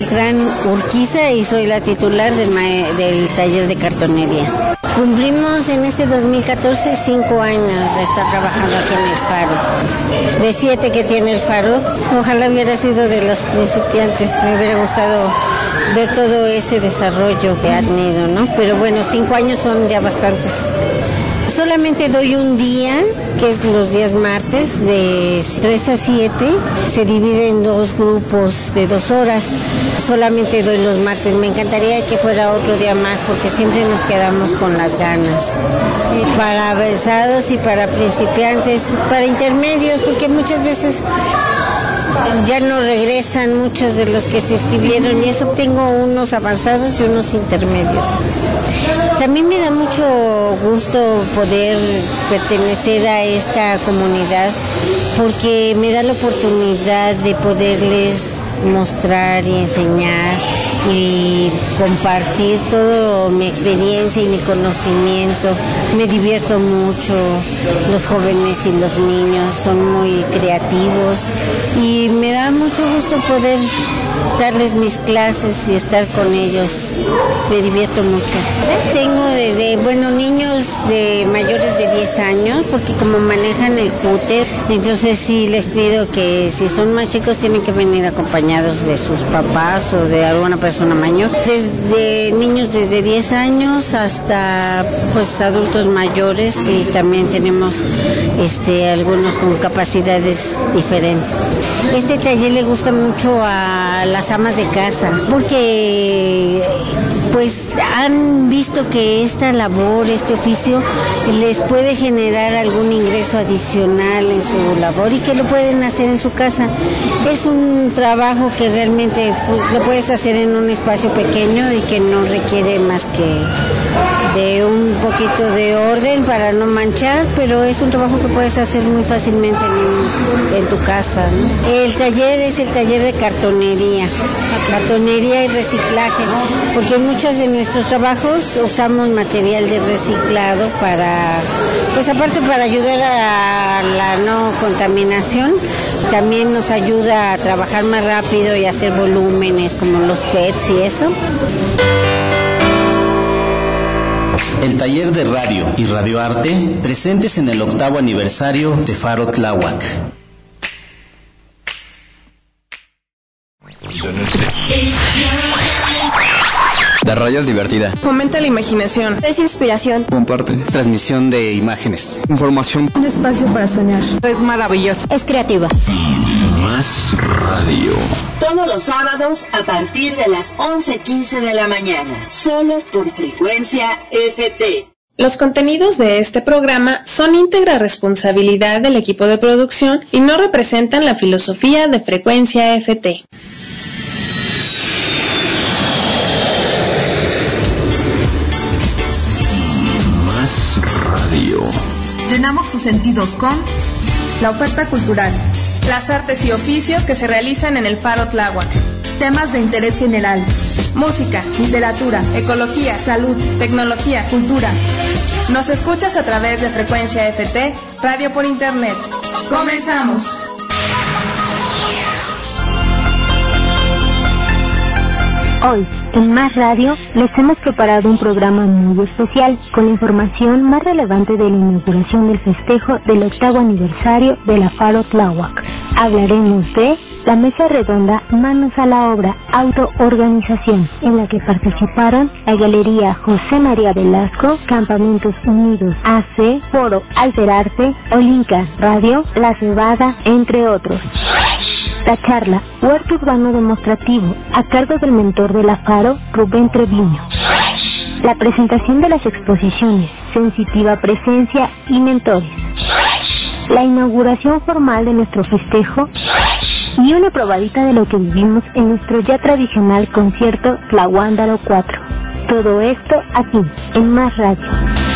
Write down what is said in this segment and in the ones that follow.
Gran Urquiza y soy la titular del, del taller de cartonería. Cumplimos en este 2014 cinco años de estar trabajando aquí en el faro. De siete que tiene el faro, ojalá hubiera sido de los principiantes. Me hubiera gustado ver todo ese desarrollo que ha tenido, ¿no? Pero bueno, cinco años son ya bastantes. Solamente doy un día, que es los días martes, de 3 a 7. Se divide en dos grupos de dos horas. Solamente doy los martes. Me encantaría que fuera otro día más porque siempre nos quedamos con las ganas. para avanzados y para principiantes, para intermedios, porque muchas veces ya no regresan muchos de los que se inscribieron y eso tengo unos avanzados y unos intermedios. También me da mucho gusto poder pertenecer a esta comunidad porque me da la oportunidad de poderles mostrar y enseñar y compartir toda mi experiencia y mi conocimiento. Me divierto mucho, los jóvenes y los niños son muy creativos y me da mucho gusto poder darles mis clases y estar con ellos. Me divierto mucho. Tengo desde, bueno, niños de mayores de 10 años, porque como manejan el cúter, entonces sí les pido que si son más chicos tienen que venir acompañados de sus papás o de alguna persona mayor. Desde niños desde 10 años hasta pues adultos mayores y también tenemos este algunos con capacidades diferentes. Este taller le gusta mucho a las amas de casa, porque pues han visto que esta labor, este oficio, les puede generar algún ingreso adicional en su labor y que lo pueden hacer en su casa. Es un trabajo que realmente pues, lo puedes hacer en un espacio pequeño y que no requiere más que de un poquito de orden para no manchar, pero es un trabajo que puedes hacer muy fácilmente en, tu casa. El taller es el taller de cartonería, cartonería y reciclaje, porque muchos de nuestros trabajos usamos material de reciclado para, pues aparte para ayudar a la no contaminación, también nos ayuda a trabajar más rápido y hacer volúmenes como los PETs y eso. El taller de radio y radioarte presentes en el octavo aniversario de Faro Tláhuac. La radio es divertida. Fomenta la imaginación. Es inspiración. Comparte. Transmisión de imágenes. Información. Un espacio para soñar. Es maravilloso. Es creativa. Más radio. Todos los sábados a partir de las 11.15 de la mañana. Solo por frecuencia FT. Los contenidos de este programa son íntegra responsabilidad del equipo de producción y no representan la filosofía de frecuencia FT. Radio. Llenamos tus sentidos con la oferta cultural, las artes y oficios que se realizan en el Faro Tláhuac, temas de interés general, música, literatura, ecología, salud, tecnología, cultura. Nos escuchas a través de Frecuencia FT, radio por internet. ¡Comenzamos! Hoy, en Más Radio, les hemos preparado un programa muy especial con la información más relevante de la inauguración del festejo del octavo aniversario de la Faro Tláhuac. Hablaremos de la mesa redonda Manos a la Obra Autoorganización, en la que participaron la Galería José María Velasco, Campamentos Unidos AC, Foro Alterarte, Olinca Radio, La Cebada, entre otros. La charla Huerto Urbano Demostrativo, a cargo del mentor de la Faro, Rubén Treviño. La presentación de las exposiciones, Sensitiva Presencia y Mentores. La inauguración formal de nuestro festejo y una probadita de lo que vivimos en nuestro ya tradicional concierto Tlahuándalo 4. Todo esto aquí, en Más Radio.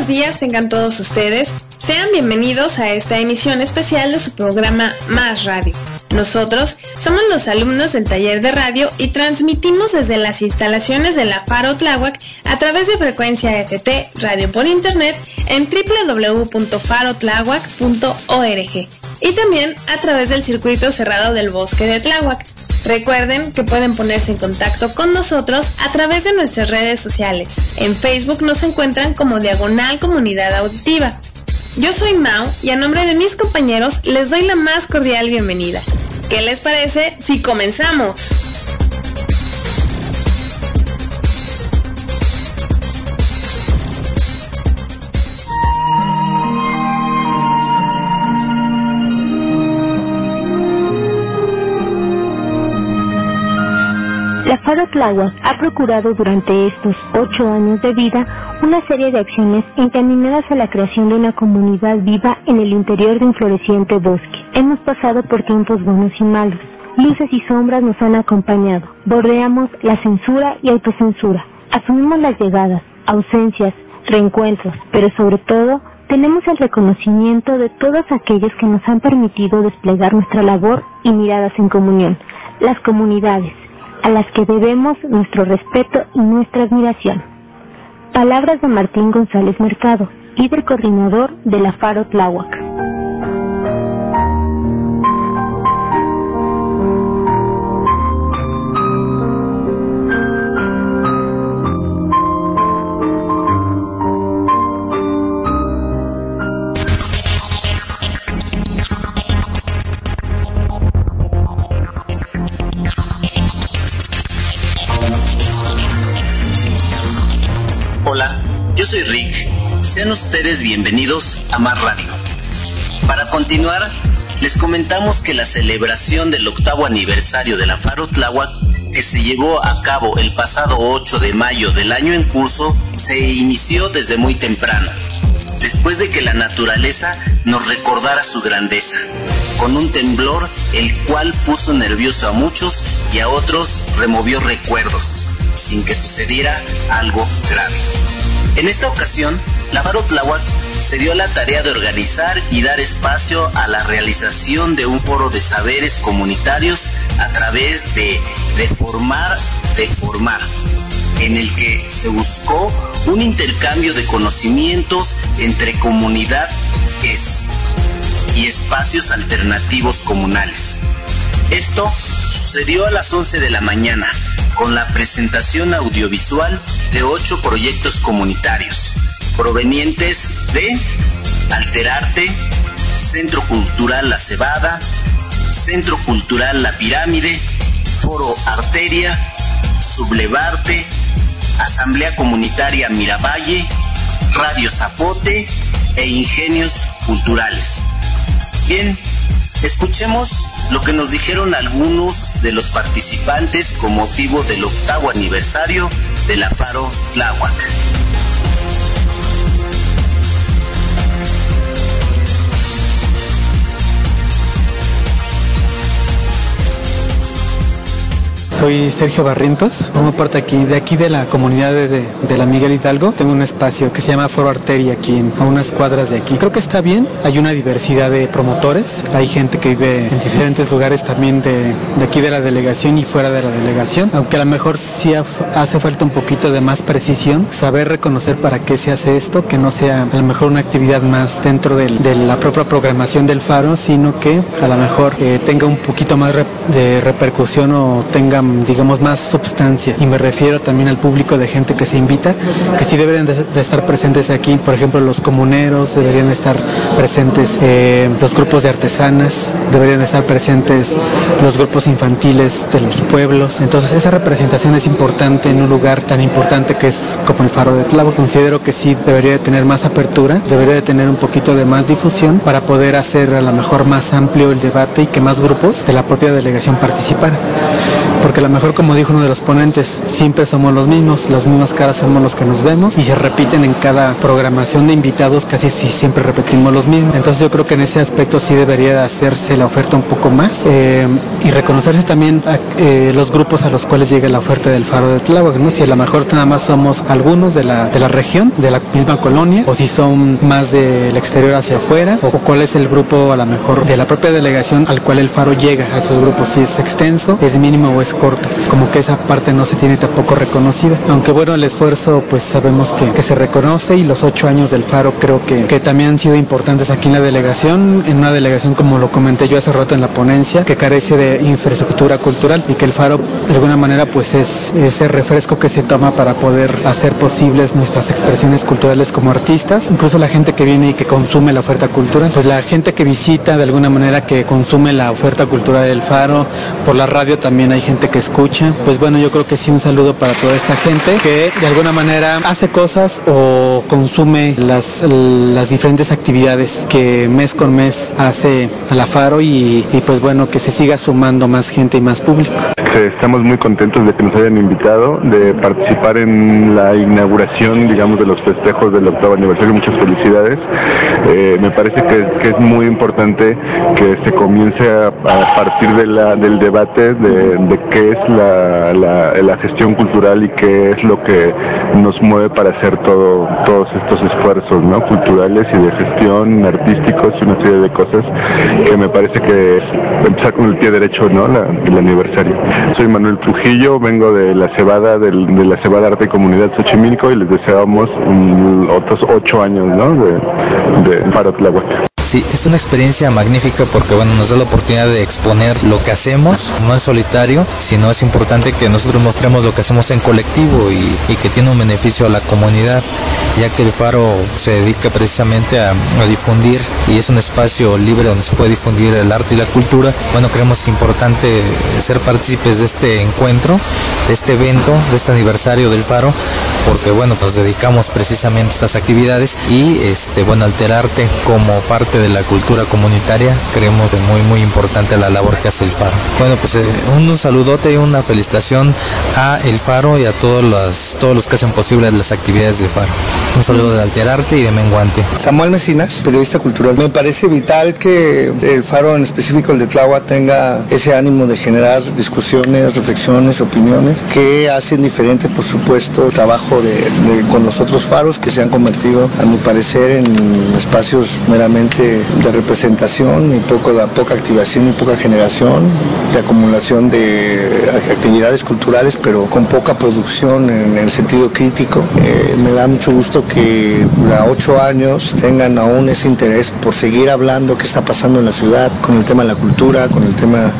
Días tengan todos ustedes. Sean bienvenidos a esta emisión especial de su programa Más Radio. Nosotros somos los alumnos del taller de radio y transmitimos desde las instalaciones de la Faro Tláhuac a través de frecuencia FT Radio por Internet en www.farotláhuac.org y también a través del circuito cerrado del bosque de Tláhuac. Recuerden que pueden ponerse en contacto con nosotros a través de nuestras redes sociales. En Facebook nos encuentran como Diagonal Comunidad Auditiva. Yo soy Mao y a nombre de mis compañeros les doy la más cordial bienvenida. ¿Qué les parece si comenzamos? Ha procurado durante estos ocho años de vida una serie de acciones encaminadas a la creación de una comunidad viva en el interior de un floreciente bosque. Hemos pasado por tiempos buenos y malos. Luces y sombras nos han acompañado. Bordeamos la censura y autocensura. Asumimos las llegadas, ausencias, reencuentros, pero sobre todo tenemos el reconocimiento de todos aquellos que nos han permitido desplegar nuestra labor y miradas en comunión, las comunidades, a las que debemos nuestro respeto y nuestra admiración. Palabras de Martín González Mercado, líder coordinador de la Faro Tláhuac. Soy Rick. Sean ustedes bienvenidos a Más Radio. Para continuar, les comentamos que la celebración del octavo aniversario de la Faro Tláhuac, que se llevó a cabo el pasado 8 de mayo del año en curso, se inició desde muy temprano, después de que la naturaleza nos recordara su grandeza, con un temblor el cual puso nervioso a muchos y a otros removió recuerdos, sin que sucediera algo grave. En esta ocasión, la Tláhuac se dio la tarea de organizar y dar espacio a la realización de un foro de saberes comunitarios a través de Deformar, Deformar, en el que se buscó un intercambio de conocimientos entre comunidades y espacios alternativos comunales. Esto sucedió a las 11 de la mañana con la presentación audiovisual de ocho proyectos comunitarios provenientes de Alterarte, Centro Cultural La Cebada, Centro Cultural La Pirámide, Foro Arteria, Sublevarte, Asamblea Comunitaria Miravalle, Radio Zapote e Ingenios Culturales. Bien, escuchemos lo que nos dijeron algunos de los participantes con motivo del octavo aniversario de la Faro Tláhuac. Soy Sergio Barrientos, formo parte aquí, de aquí de la comunidad de, la Miguel Hidalgo. Tengo un espacio que se llama Foro Arteria aquí a unas cuadras de aquí. Creo que está bien, hay una diversidad de promotores, hay gente que vive en diferentes lugares también de, aquí de la delegación y fuera de la delegación, aunque a lo mejor sí hace falta un poquito de más precisión, saber reconocer para qué se hace esto, que no sea a lo mejor una actividad más dentro de, la propia programación del faro, sino que a lo mejor eh, tenga un poquito más de repercusión o tenga mm, digamos, más substancia. Y me refiero también al público de gente que se invita, que sí deberían de, estar presentes aquí. Por ejemplo, los comuneros deberían estar presentes, eh, los grupos de artesanas, deberían estar presentes los grupos infantiles de los pueblos. Entonces esa representación es importante en un lugar tan importante que es como el Faro de Tlavo. Considero que sí debería de tener más apertura, debería de tener un poquito de más difusión para poder hacer a lo mejor más amplio el debate y que más grupos de la propia delegación participaran porque a lo mejor como dijo uno de los ponentes, siempre somos los mismos, las mismas caras somos los que nos vemos y se repiten en cada programación de invitados, casi si siempre repetimos los mismos. Entonces yo creo que en ese aspecto sí debería de hacerse la oferta un poco más eh, y reconocerse también eh, los grupos a los cuales llega la oferta del Faro de Tláhuac, ¿no? Si a lo mejor nada más somos algunos de la, de la región, de la misma colonia, o si son más del exterior hacia afuera, o cuál es el grupo a lo mejor de la propia delegación al cual el Faro llega a esos grupos, si es extenso, es mínimo o es corto. Como que esa parte no se tiene tampoco reconocida. Aunque bueno, el esfuerzo pues sabemos que, que se reconoce y los ocho años del Faro creo que, que también han sido importantes aquí en la delegación, en una delegación como lo comenté yo hace rato en la ponencia, que carece de infraestructura cultural y que el Faro de alguna manera pues es ese refresco que se toma para poder hacer posibles nuestras expresiones culturales como artistas, incluso la gente que viene y que consume la oferta cultural, pues la gente que visita de alguna manera que consume la oferta cultural del Faro, por la radio también hay gente que escucha. Pues bueno, yo creo que sí un saludo para toda esta gente que de alguna manera hace cosas o consume las, las diferentes actividades que mes con mes hace a la Faro y, y pues bueno, que se siga sumando más gente y más público. Estamos muy contentos de que nos hayan invitado, de participar en la inauguración, digamos, de los festejos del octavo aniversario. Muchas felicidades. Eh, me parece que, que, es muy importante que se comience a, a partir de la, del debate de, de qué es la, la, la, gestión cultural y qué es lo que nos mueve para hacer todo, todos estos esfuerzos ¿no? culturales y de gestión artísticos y una serie de cosas que me parece que es empezar con el pie derecho ¿no? La, el aniversario. Soy Manuel Trujillo, vengo de la Cebada, del, de la Cebada Arte y Comunidad Xochimilco y les deseamos un, otros ocho años ¿no? de, de Tláhuac. Sí, es una experiencia magnífica porque bueno, nos da la oportunidad de exponer lo que hacemos, no en solitario, sino es importante que nosotros mostremos lo que hacemos en colectivo y, que tiene un beneficio a la comunidad, ya que el Faro se dedica precisamente a, difundir y es un espacio libre donde se puede difundir el arte y la cultura. Bueno, creemos importante ser partícipes de este encuentro, de este evento, de este aniversario del Faro, porque bueno, nos dedicamos precisamente a estas actividades y este bueno, alterarte como parte de la cultura comunitaria, creemos de muy muy importante la labor que hace el Faro. Bueno, pues eh, un, saludote y una felicitación a el Faro y a todos los todos los que hacen posible las actividades del Faro. Un saludo de Alterarte y de Menguante. Samuel Mesinas, periodista cultural. Me parece vital que el Faro, en específico el de Tláhuac, tenga ese ánimo de generar discusiones, reflexiones, opiniones que hacen diferente, por supuesto, el trabajo de, de, con los otros faros que se han convertido, a mi parecer, en espacios meramente de representación y poco, de, poca activación y poca generación, de acumulación de actividades culturales, pero con poca producción en el sentido crítico. Eh, me da mucho gusto que a ocho años tengan aún ese interés por seguir hablando qué está pasando en la ciudad con el tema de la cultura, con el tema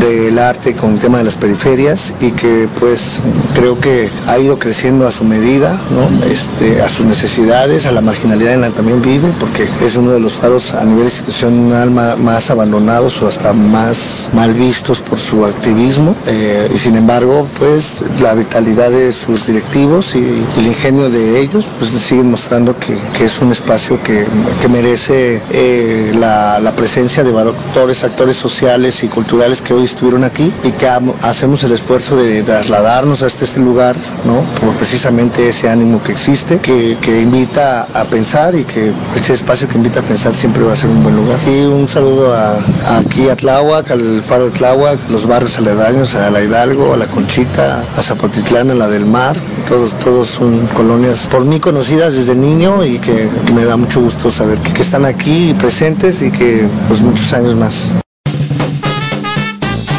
del arte, con el tema de las periferias y que pues creo que ha ido creciendo a su medida, ¿no? este, a sus necesidades, a la marginalidad en la que también vive, porque es uno de los faros a nivel institucional más, abandonados o hasta más mal vistos por su activismo eh, y sin embargo pues la vitalidad de sus directivos y, y el ingenio de ellos pues siguen mostrando que, es un espacio que, que merece eh, la, la, presencia de actores, actores sociales y culturales que hoy estuvieron aquí y que hacemos el esfuerzo de trasladarnos a este, este lugar, ¿no? Por precisamente ese ánimo que existe, que, que invita a pensar y que este espacio que invita a pensar siempre va a ser un buen lugar. Y un saludo a, a aquí a Tláhuac, al Faro de Tláhuac, los barrios aledaños, a la Hidalgo, a la Conchita, a Zapotitlán, a la del Mar, todos, todos son colonias por mí conocidas desde niño y que me da mucho gusto saber que, que están aquí presentes y que pues muchos años más.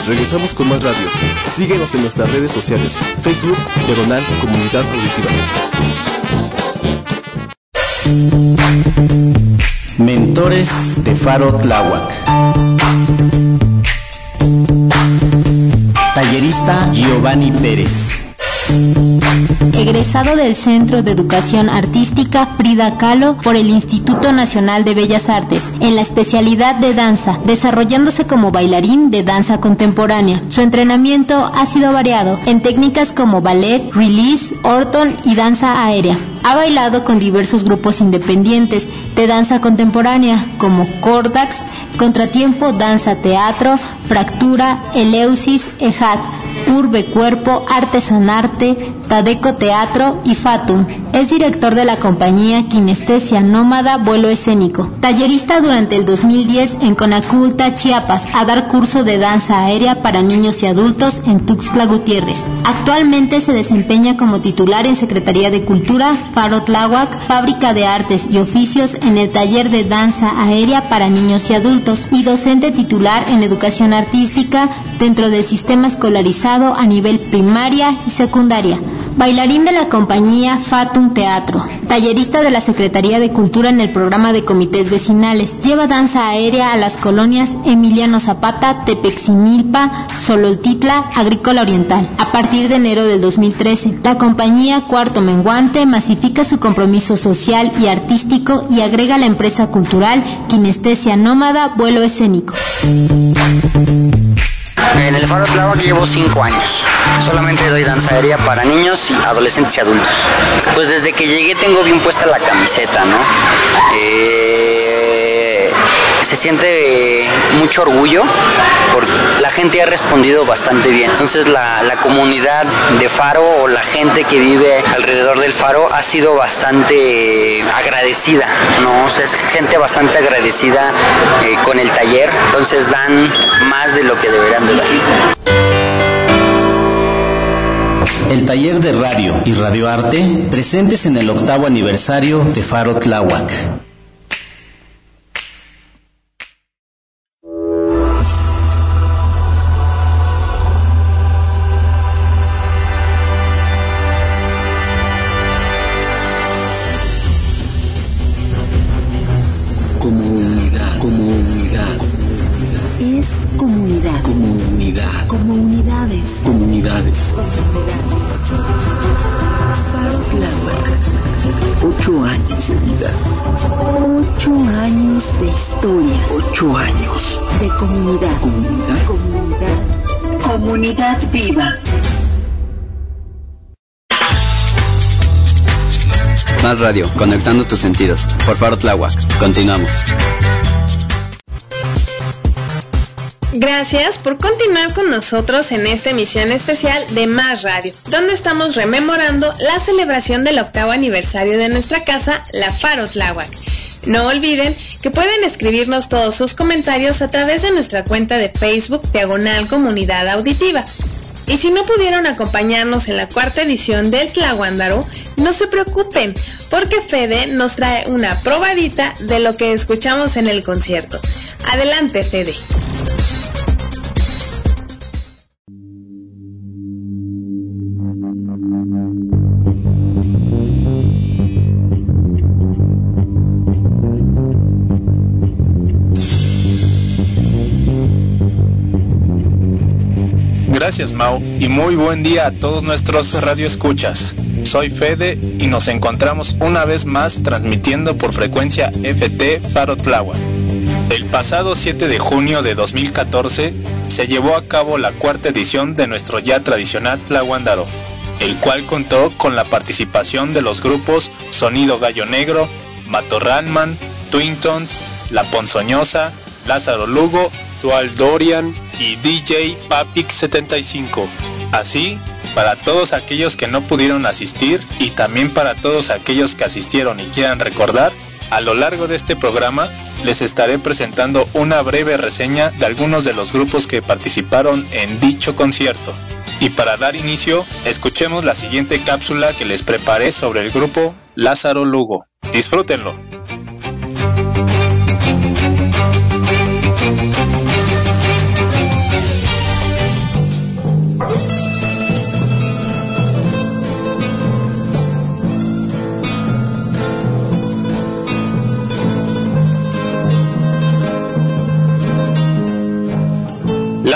Regresamos con más radio. Síguenos en nuestras redes sociales. Facebook, Diagonal Comunidad Auditiva. Mentores de Faro Tláhuac. Tallerista Giovanni Pérez. Egresado del Centro de Educación Artística Frida Kahlo por el Instituto Nacional de Bellas Artes en la especialidad de danza, desarrollándose como bailarín de danza contemporánea. Su entrenamiento ha sido variado en técnicas como ballet, release, orton y danza aérea. Ha bailado con diversos grupos independientes de danza contemporánea como Cordax, Contratiempo Danza Teatro, Fractura, Eleusis, Ejat, Urbe Cuerpo, Artesanarte, Tadeco Teatro y Fatum. Es director de la compañía Kinestesia Nómada Vuelo Escénico. Tallerista durante el 2010 en Conaculta, Chiapas, a dar curso de danza aérea para niños y adultos en Tuxtla Gutiérrez. Actualmente se desempeña como titular en Secretaría de Cultura, Faro Tláhuac, Fábrica de Artes y Oficios en el taller de danza aérea para niños y adultos y docente titular en Educación Artística dentro del sistema escolarizado a nivel primaria y secundaria. Bailarín de la compañía Fatum Teatro. Tallerista de la Secretaría de Cultura en el programa de comités vecinales. Lleva danza aérea a las colonias Emiliano Zapata, Tepeximilpa, Sololtitla, Agrícola Oriental. A partir de enero del 2013, la compañía Cuarto Menguante masifica su compromiso social y artístico y agrega la empresa cultural Kinestesia Nómada Vuelo Escénico. En el Faro Tláhuac llevo 5 años. Solamente doy danza para niños y adolescentes y adultos. Pues desde que llegué tengo bien puesta la camiseta, ¿no? Eh, se siente mucho orgullo porque la gente ha respondido bastante bien. Entonces la, la comunidad de Faro o la gente que vive alrededor del Faro ha sido bastante agradecida, ¿no? Es gente bastante agradecida eh, con el taller. Entonces dan más de lo que deberían de dar. El taller de radio y radioarte presentes en el octavo aniversario de Faro Tláhuac. Ocho años. De comunidad. Comunidad. Comunidad. Comunidad viva. Más radio, conectando tus sentidos. Por Faro Tláhuac. Continuamos. Gracias por continuar con nosotros en esta emisión especial de Más Radio, donde estamos rememorando la celebración del octavo aniversario de nuestra casa, la Faro Tláhuac. No olviden que pueden escribirnos todos sus comentarios a través de nuestra cuenta de Facebook Diagonal Comunidad Auditiva. Y si no pudieron acompañarnos en la cuarta edición del Tlahuándaro, no se preocupen, porque Fede nos trae una probadita de lo que escuchamos en el concierto. Adelante, Fede. Gracias Mau y muy buen día a todos nuestros radioescuchas. Soy Fede y nos encontramos una vez más transmitiendo por frecuencia FT Faro. El pasado 7 de junio de 2014 se llevó a cabo la cuarta edición de nuestro ya tradicional Tlahuándaro, el cual contó con la participación de los grupos Sonido Gallo Negro, Matorralman, Twintons, La Ponzoñosa, Lázaro Lugo, Dorian y DJ Papix 75. Así, para todos aquellos que no pudieron asistir y también para todos aquellos que asistieron y quieran recordar, a lo largo de este programa les estaré presentando una breve reseña de algunos de los grupos que participaron en dicho concierto. Y para dar inicio, escuchemos la siguiente cápsula que les preparé sobre el grupo Lázaro Lugo. Disfrútenlo.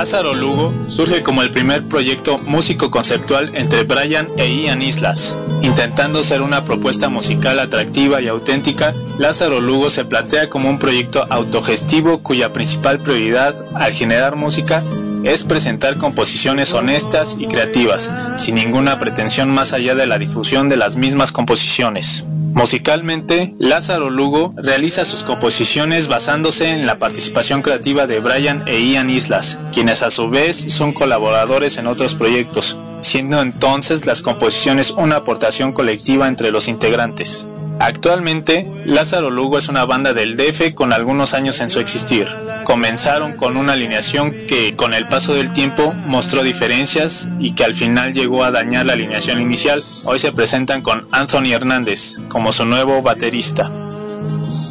Lázaro Lugo surge como el primer proyecto músico conceptual entre Brian e Ian Islas. Intentando ser una propuesta musical atractiva y auténtica, Lázaro Lugo se plantea como un proyecto autogestivo cuya principal prioridad al generar música es presentar composiciones honestas y creativas, sin ninguna pretensión más allá de la difusión de las mismas composiciones. Musicalmente, Lázaro Lugo realiza sus composiciones basándose en la participación creativa de Brian e Ian Islas, quienes a su vez son colaboradores en otros proyectos, siendo entonces las composiciones una aportación colectiva entre los integrantes. Actualmente, Lázaro Lugo es una banda del DF con algunos años en su existir. Comenzaron con una alineación que con el paso del tiempo mostró diferencias y que al final llegó a dañar la alineación inicial. Hoy se presentan con Anthony Hernández como su nuevo baterista.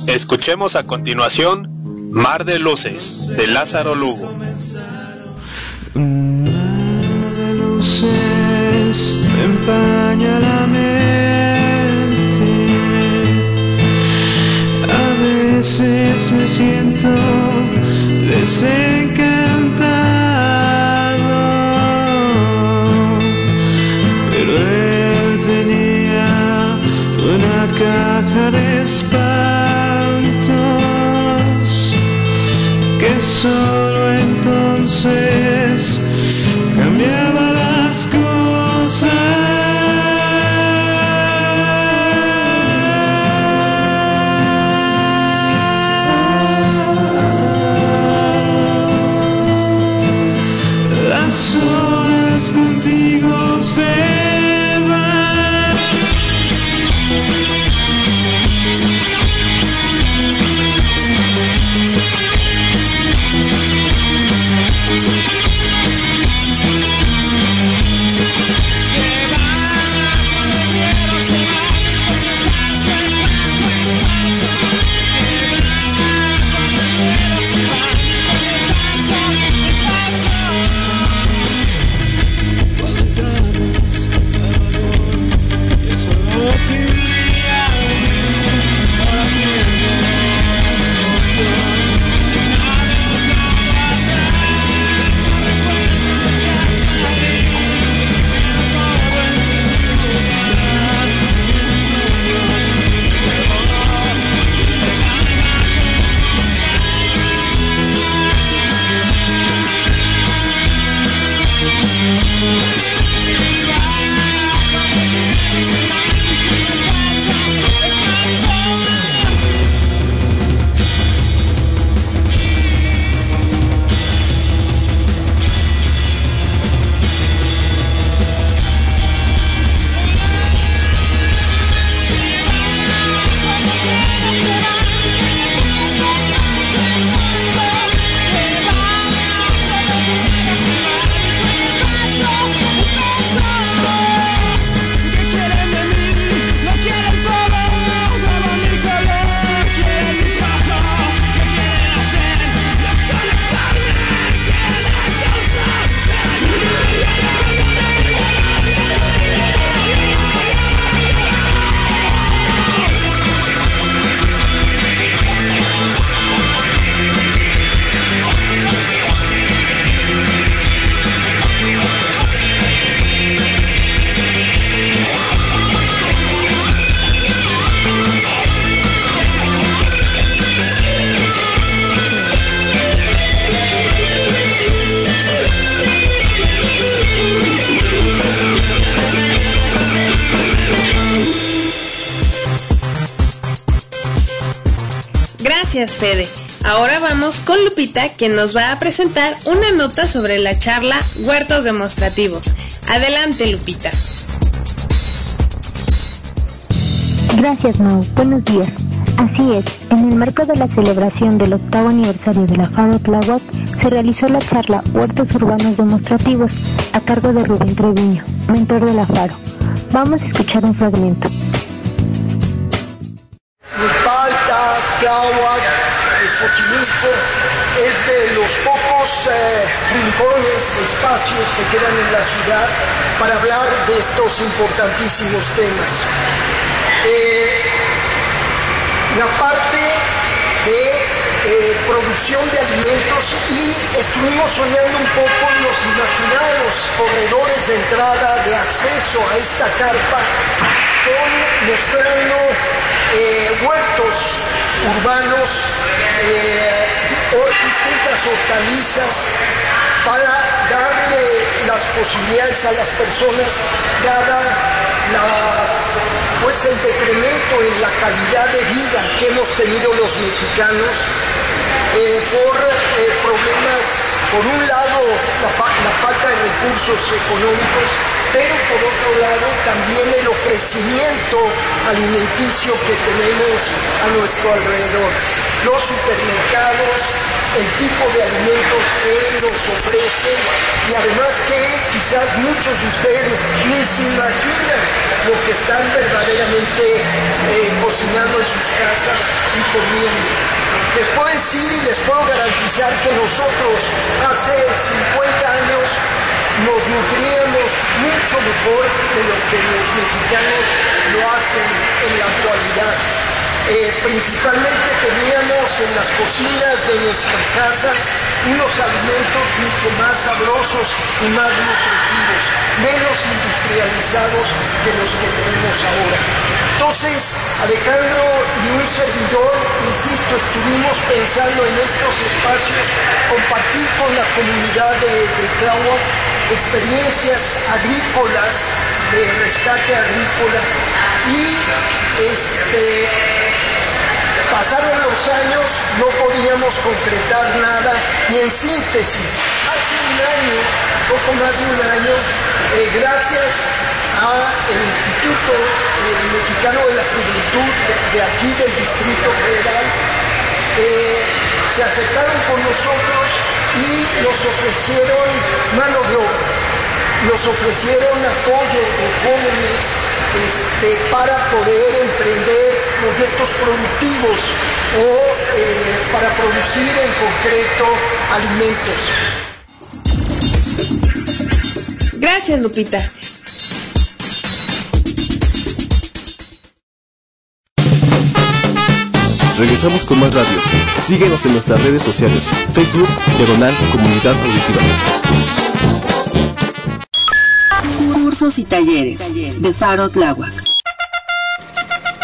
Escuchemos a continuación Mar de Luces de Lázaro Lugo. empaña la veces me siento desencantado, pero él tenía una caja de espantos que solo entonces cambiaba las cosas. Fede. Ahora vamos con Lupita, quien nos va a presentar una nota sobre la charla Huertos Demostrativos. Adelante, Lupita. Gracias, Mau. Buenos días. Así es, en el marco de la celebración del octavo aniversario de la FARO Tláhuac, se realizó la charla Huertos Urbanos Demostrativos a cargo de Rubén Treviño, mentor de la FARO. Vamos a escuchar un fragmento. Tláhuac, Xochimilco es de los pocos eh, rincones, espacios que quedan en la ciudad para hablar de estos importantísimos temas. Eh, la parte de eh, producción de alimentos y estuvimos soñando un poco, nos imaginamos corredores de entrada, de acceso a esta carpa, con, mostrando eh, huertos urbanos, eh, distintas hortalizas, para darle las posibilidades a las personas, dada la, pues el decremento en la calidad de vida que hemos tenido los mexicanos eh, por eh, problemas, por un lado la, falta de recursos económicos, pero por otro lado también el ofrecimiento alimenticio que tenemos a nuestro alrededor. Los supermercados, el tipo de alimentos que nos ofrecen y además que quizás muchos de ustedes ni se imaginan lo que están verdaderamente eh, cocinando en sus casas y comiendo. Les puedo decir y les puedo garantizar que nosotros hace 50 años nos nutríamos mucho mejor de lo que los mexicanos lo hacen en la actualidad. Eh, principalmente teníamos en las cocinas de nuestras casas unos alimentos mucho más sabrosos y más nutritivos, menos industrializados que los que tenemos ahora. Entonces, Alejandro y un servidor, insisto, estuvimos pensando en estos espacios, compartir con la comunidad de, de experiencias agrícolas, de rescate agrícola. Y este, pasaron los años, no podíamos concretar nada y en síntesis, hace un año, poco más de un año, eh, gracias al Instituto eh, Mexicano de la Juventud de, de, aquí del Distrito Federal, eh, se acercaron con nosotros y nos ofrecieron mano de obra, nos ofrecieron apoyo de jóvenes este, para poder emprender proyectos productivos o eh, para producir en concreto alimentos. Gracias, Lupita. Regresamos con más radio. Síguenos en nuestras redes sociales. Facebook, Diagonal Comunidad Auditiva. Cursos y talleres de Faro Tláhuac.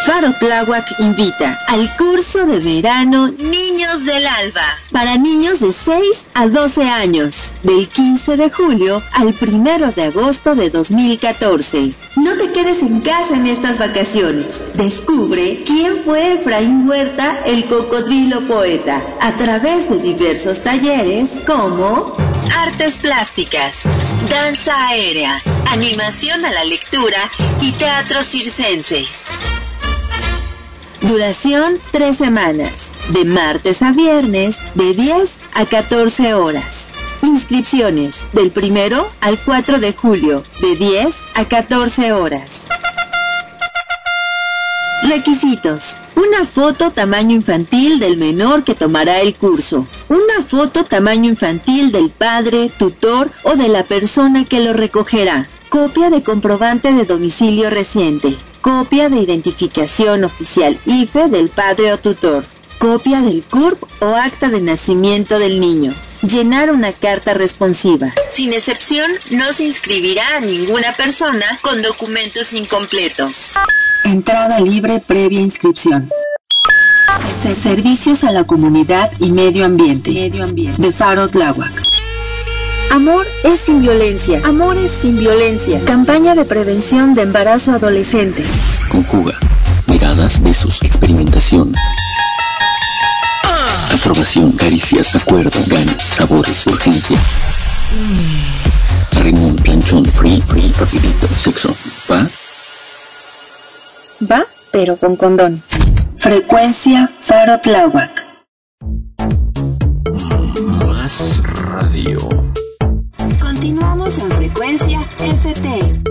Faro Tláhuac invita al curso de verano Del Alba para niños de 6 a 12 años, del 15 de julio al 1 de agosto de 2014. No te quedes en casa en estas vacaciones. Descubre quién fue Efraín Huerta, el cocodrilo poeta, a través de diversos talleres como artes plásticas, danza aérea, animación a la lectura y teatro circense. Duración 3 semanas, de martes a viernes, de 10 a 14 horas. Inscripciones del 1 al 4 de julio, de 10 a 14 horas. Requisitos. Una foto tamaño infantil del menor que tomará el curso. Una foto tamaño infantil del padre, tutor o de la persona que lo recogerá. Copia de comprobante de domicilio reciente. Copia de identificación oficial IFE del padre o tutor. Copia del CURP o acta de nacimiento del niño. Llenar una carta responsiva. Sin excepción, no se inscribirá a ninguna persona con documentos incompletos. Entrada libre previa inscripción. Servicios a la comunidad y medio ambiente. Medio ambiente. De Faro Tláhuac. Amor es sin violencia. Amor es sin violencia. Campaña de prevención de embarazo adolescente. Conjuga. Miradas, besos, experimentación. Aprobación, caricias, acuerdo, ganas, sabores, urgencia. Rimón, planchón, free, free, rapidito, sexo. ¿Va? Va, pero con condón. Frecuencia Faro Tláhuac. Más radio. Continuamos en frecuencia FT.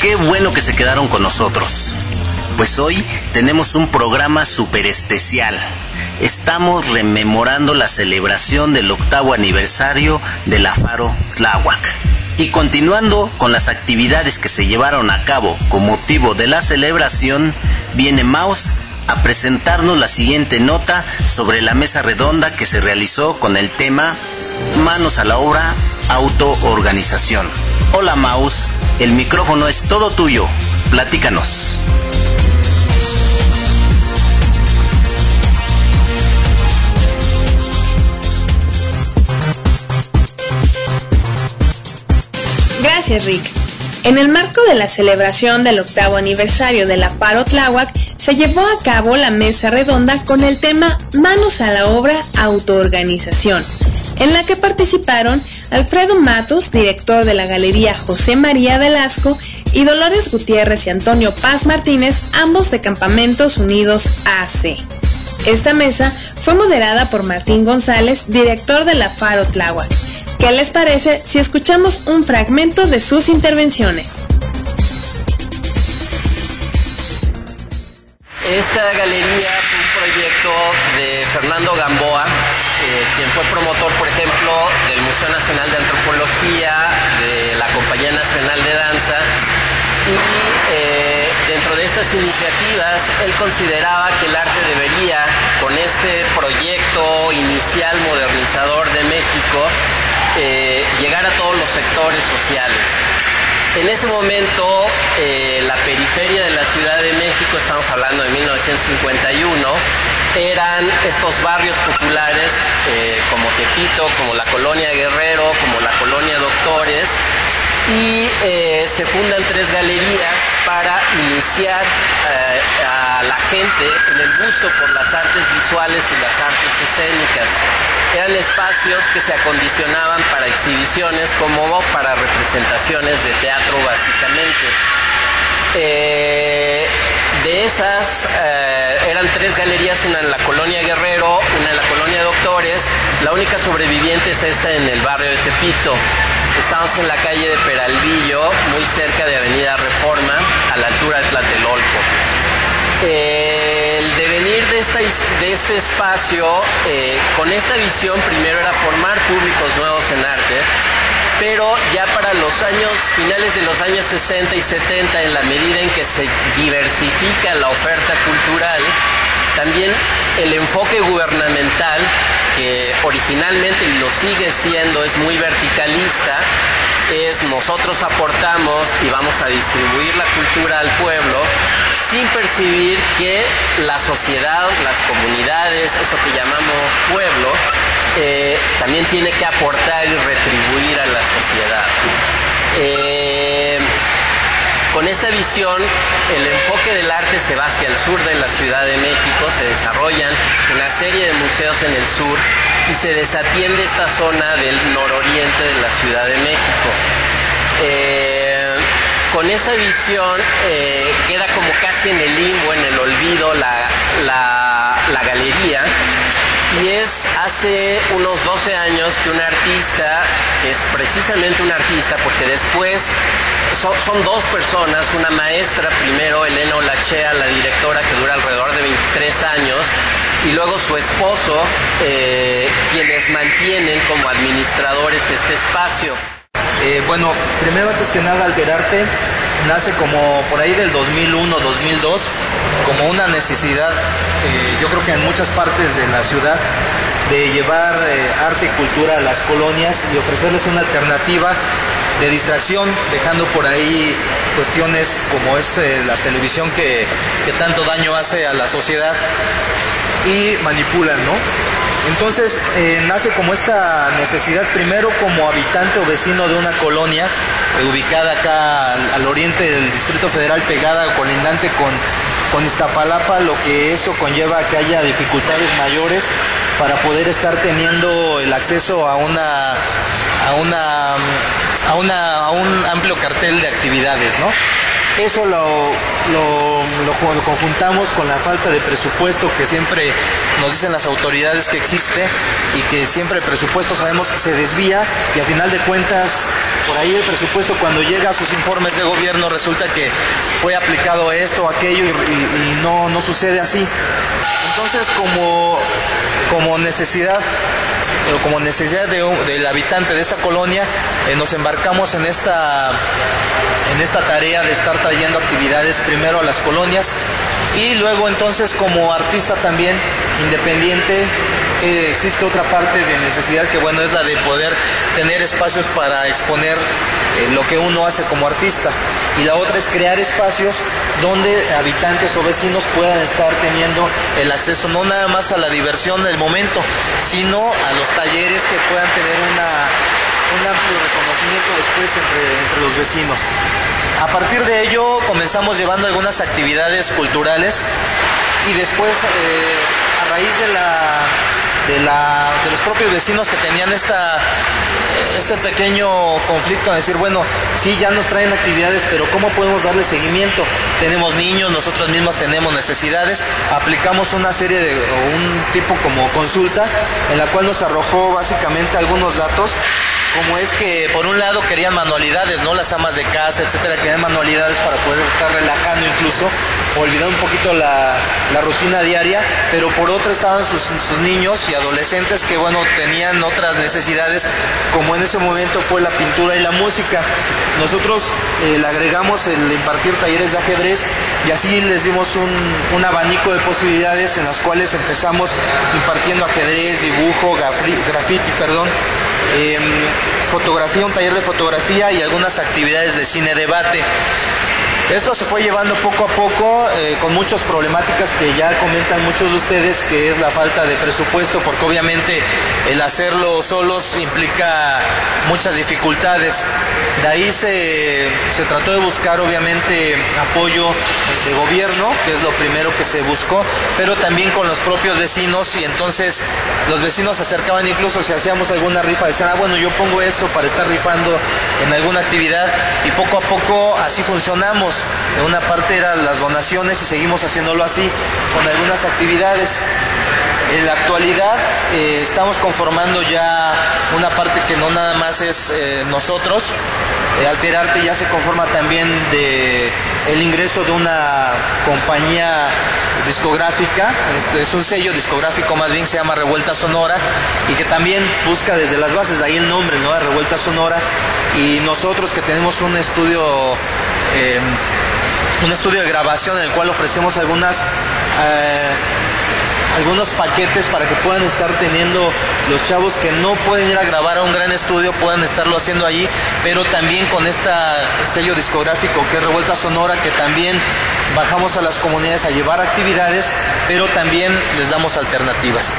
Qué bueno que se quedaron con nosotros. Pues hoy tenemos un programa súper especial. Estamos rememorando la celebración del octavo aniversario de la Faro Tláhuac. Y continuando con las actividades que se llevaron a cabo con motivo de la celebración, viene Maus a presentarnos la siguiente nota sobre la mesa redonda que se realizó con el tema Manos a la obra, autoorganización. Hola Maus, el micrófono es todo tuyo. Platícanos. Gracias, Rick. En el marco de la celebración del octavo aniversario de la Paro Tláhuac, se llevó a cabo la mesa redonda con el tema Manos a la obra, autoorganización, en la que participaron Alfredo Matos, director de la Galería José María Velasco, y Dolores Gutiérrez y Antonio Paz Martínez, ambos de Campamentos Unidos AC. Esta mesa fue moderada por Martín González, director de la Faro Tláhuac. ¿Qué les parece si escuchamos un fragmento de sus intervenciones? Esta galería fue un proyecto de Fernando Gamboa, eh, quien fue promotor, por ejemplo, del Museo Nacional de Antropología, de la Compañía Nacional de Danza, y eh, dentro de estas iniciativas él consideraba que el arte debería, con este proyecto inicial modernizador de México, eh, llegar a todos los sectores sociales. En ese momento, eh, la periferia de la Ciudad de México, estamos hablando de 1951, eran estos barrios populares eh, como Tepito, como la colonia Guerrero, como la colonia Doctores, y se fundan tres galerías para iniciar eh, a la gente en el gusto por las artes visuales y las artes escénicas. Eran espacios que se acondicionaban para exhibiciones como para representaciones de teatro básicamente. Eh, de esas eh, eran tres galerías, una en la colonia Guerrero, una en la Doctores, la única sobreviviente es esta en el barrio de Tepito. Estamos en la calle de Peralvillo, muy cerca de Avenida Reforma, a la altura de Tlatelolco. El devenir de, esta, de este espacio, eh, con esta visión, primero era formar públicos nuevos en arte, pero ya para los años, finales de los años 60 y 70, en la medida en que se diversifica la oferta cultural, también el enfoque gubernamental, que originalmente y lo sigue siendo, es muy verticalista, es nosotros aportamos y vamos a distribuir la cultura al pueblo sin percibir que la sociedad, las comunidades, eso que llamamos pueblo, eh, también tiene que aportar y retribuir a la sociedad. Eh, con esta visión, el enfoque del arte se va hacia el sur de la Ciudad de México, se desarrollan una serie de museos en el sur y se desatiende esta zona del nororiente de la Ciudad de México. Eh, con esa visión eh, queda como casi en el limbo, en el olvido, la, la galería y es hace unos 12 años que un artista, es precisamente un artista, porque después son, son, dos personas, una maestra primero, Elena Olachea, la directora que dura alrededor de 23 años, y luego su esposo, eh, quienes mantienen como administradores este espacio. Eh, bueno, primero antes que nada Alterarte nace como por ahí del 2001, 2002, como una necesidad, eh, yo creo que en muchas partes de la ciudad, de llevar eh, arte y cultura a las colonias y ofrecerles una alternativa de distracción, dejando por ahí cuestiones como es la televisión que, que tanto daño hace a la sociedad y manipulan, ¿no? Entonces eh, nace como esta necesidad, primero como habitante o vecino de una colonia eh, ubicada acá al, oriente del Distrito Federal, pegada o colindante con, con Iztapalapa, lo que eso conlleva que haya dificultades mayores para poder estar teniendo el acceso a una a una a, una, a un amplio cartel de actividades, ¿no? Eso lo, lo, conjuntamos con la falta de presupuesto que siempre nos dicen las autoridades que existe y que siempre el presupuesto sabemos que se desvía y a final de cuentas por ahí el presupuesto cuando llega a sus informes de gobierno resulta que fue aplicado esto aquello y, y, no, no sucede así. Entonces como, como necesidad como necesidad de del habitante de esta colonia, eh, nos embarcamos en esta, en esta tarea de estar trayendo actividades primero a las colonias y luego entonces como artista también independiente existe otra parte de necesidad que bueno es la de poder tener espacios para exponer eh, lo que uno hace como artista y la otra es crear espacios donde habitantes o vecinos puedan estar teniendo el acceso no nada más a la diversión del momento sino a los talleres que puedan tener un amplio reconocimiento después entre, entre los vecinos. A partir de ello comenzamos llevando algunas actividades culturales y después eh, a raíz de la de, la, de los propios vecinos que tenían esta, este pequeño conflicto de decir, bueno, sí, ya nos traen actividades, pero ¿cómo podemos darle seguimiento? Tenemos niños, nosotros mismos tenemos necesidades, aplicamos una serie de, o un tipo como consulta, en la cual nos arrojó básicamente algunos datos, como es que por un lado querían manualidades, ¿no? Las amas de casa, etcétera, querían manualidades para poder estar relajando incluso, olvidar un poquito la, la rutina diaria, pero por otro estaban sus, sus niños y adolescentes que, bueno, tenían otras necesidades, como en ese momento fue la pintura y la música. Nosotros eh, le agregamos el impartir talleres de ajedrez y así les dimos un, un abanico de posibilidades en las cuales empezamos impartiendo ajedrez, dibujo, graffiti, perdón, em, fotografía, un taller de fotografía y algunas actividades de cine debate. Esto se fue llevando poco a poco eh, con muchas problemáticas que ya comentan muchos de ustedes, que es la falta de presupuesto, porque obviamente el hacerlo solos implica muchas dificultades. De ahí se, se trató de buscar obviamente apoyo de gobierno, que es lo primero que se buscó, pero también con los propios vecinos y entonces los vecinos se acercaban incluso si hacíamos alguna rifa, decían, ah bueno, yo pongo esto para estar rifando en alguna actividad y poco a poco así funcionamos. Una parte eran las donaciones y seguimos haciéndolo así con algunas actividades. En la actualidad eh, estamos conformando ya una parte que no nada más es eh, nosotros. Eh, Alterarte ya se conforma también de el ingreso de una compañía discográfica, este, es un sello discográfico más bien se llama Revuelta Sonora y que también busca desde las bases, ahí el nombre, ¿no? Revuelta Sonora y nosotros que tenemos un estudio eh, un estudio de grabación en el cual ofrecemos algunas algunos paquetes para que puedan estar teniendo los chavos que no pueden ir a grabar a un gran estudio, puedan estarlo haciendo allí, pero también con este sello discográfico que es Revuelta Sonora, que también bajamos a las comunidades a llevar actividades, pero también les damos alternativas.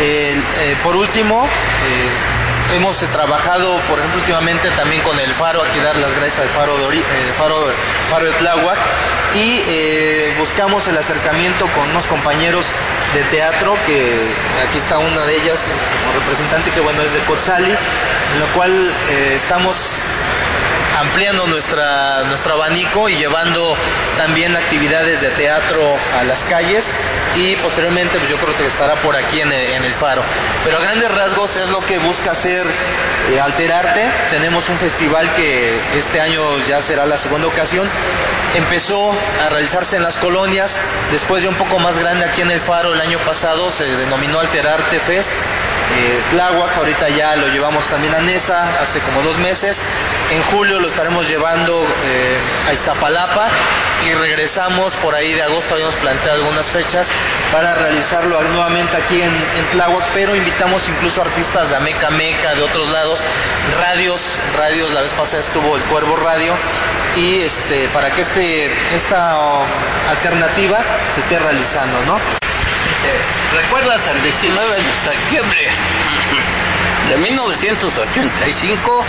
Eh, por último, eh, hemos eh, trabajado, por ejemplo, últimamente también con el Faro, aquí dar las gracias al Faro de, Ori- el Faro, Faro de Tláhuac, y eh, buscamos el acercamiento con unos compañeros de teatro, que aquí está una de ellas como representante, que bueno, es de Cotzali, en lo cual eh, estamos ampliando nuestro abanico y llevando también actividades de teatro a las calles y posteriormente pues yo creo que estará por aquí en el, en el faro. Pero a grandes rasgos es lo que busca hacer eh, Alterarte. Tenemos un festival que este año ya será la segunda ocasión. Empezó a realizarse en las colonias, después de un poco más grande aquí en el faro el año pasado se denominó Alterarte Fest. Eh, Tláhuac, ahorita ya lo llevamos también a Nesa hace como dos meses. En julio lo estaremos llevando eh, a Iztapalapa y regresamos por ahí de agosto, habíamos planteado algunas fechas para realizarlo nuevamente aquí en, en Tláhuac, pero invitamos incluso artistas de Ameca Meca, de otros lados, radios, radios, la vez pasada estuvo el Cuervo Radio, y este, para que este, esta oh, alternativa se esté realizando, ¿no? ¿Recuerdas el 19 de septiembre de 1985?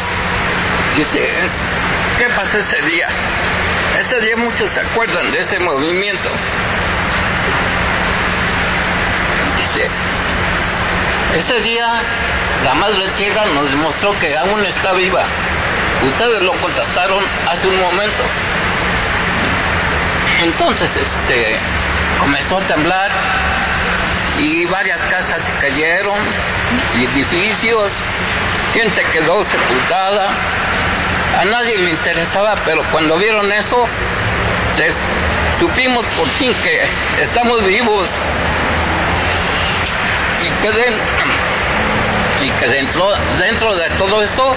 Dice, ¿qué pasó ese día? Ese día muchos se acuerdan de ese movimiento. Dice, ese día la Madre Tierra nos demostró que aún está viva. Ustedes lo constataron hace un momento. Entonces, este, comenzó a temblar y varias casas cayeron y edificios, gente quedó sepultada. A nadie le interesaba, pero cuando vieron eso, supimos por fin que estamos vivos. Y queden y que dentro, dentro de todo esto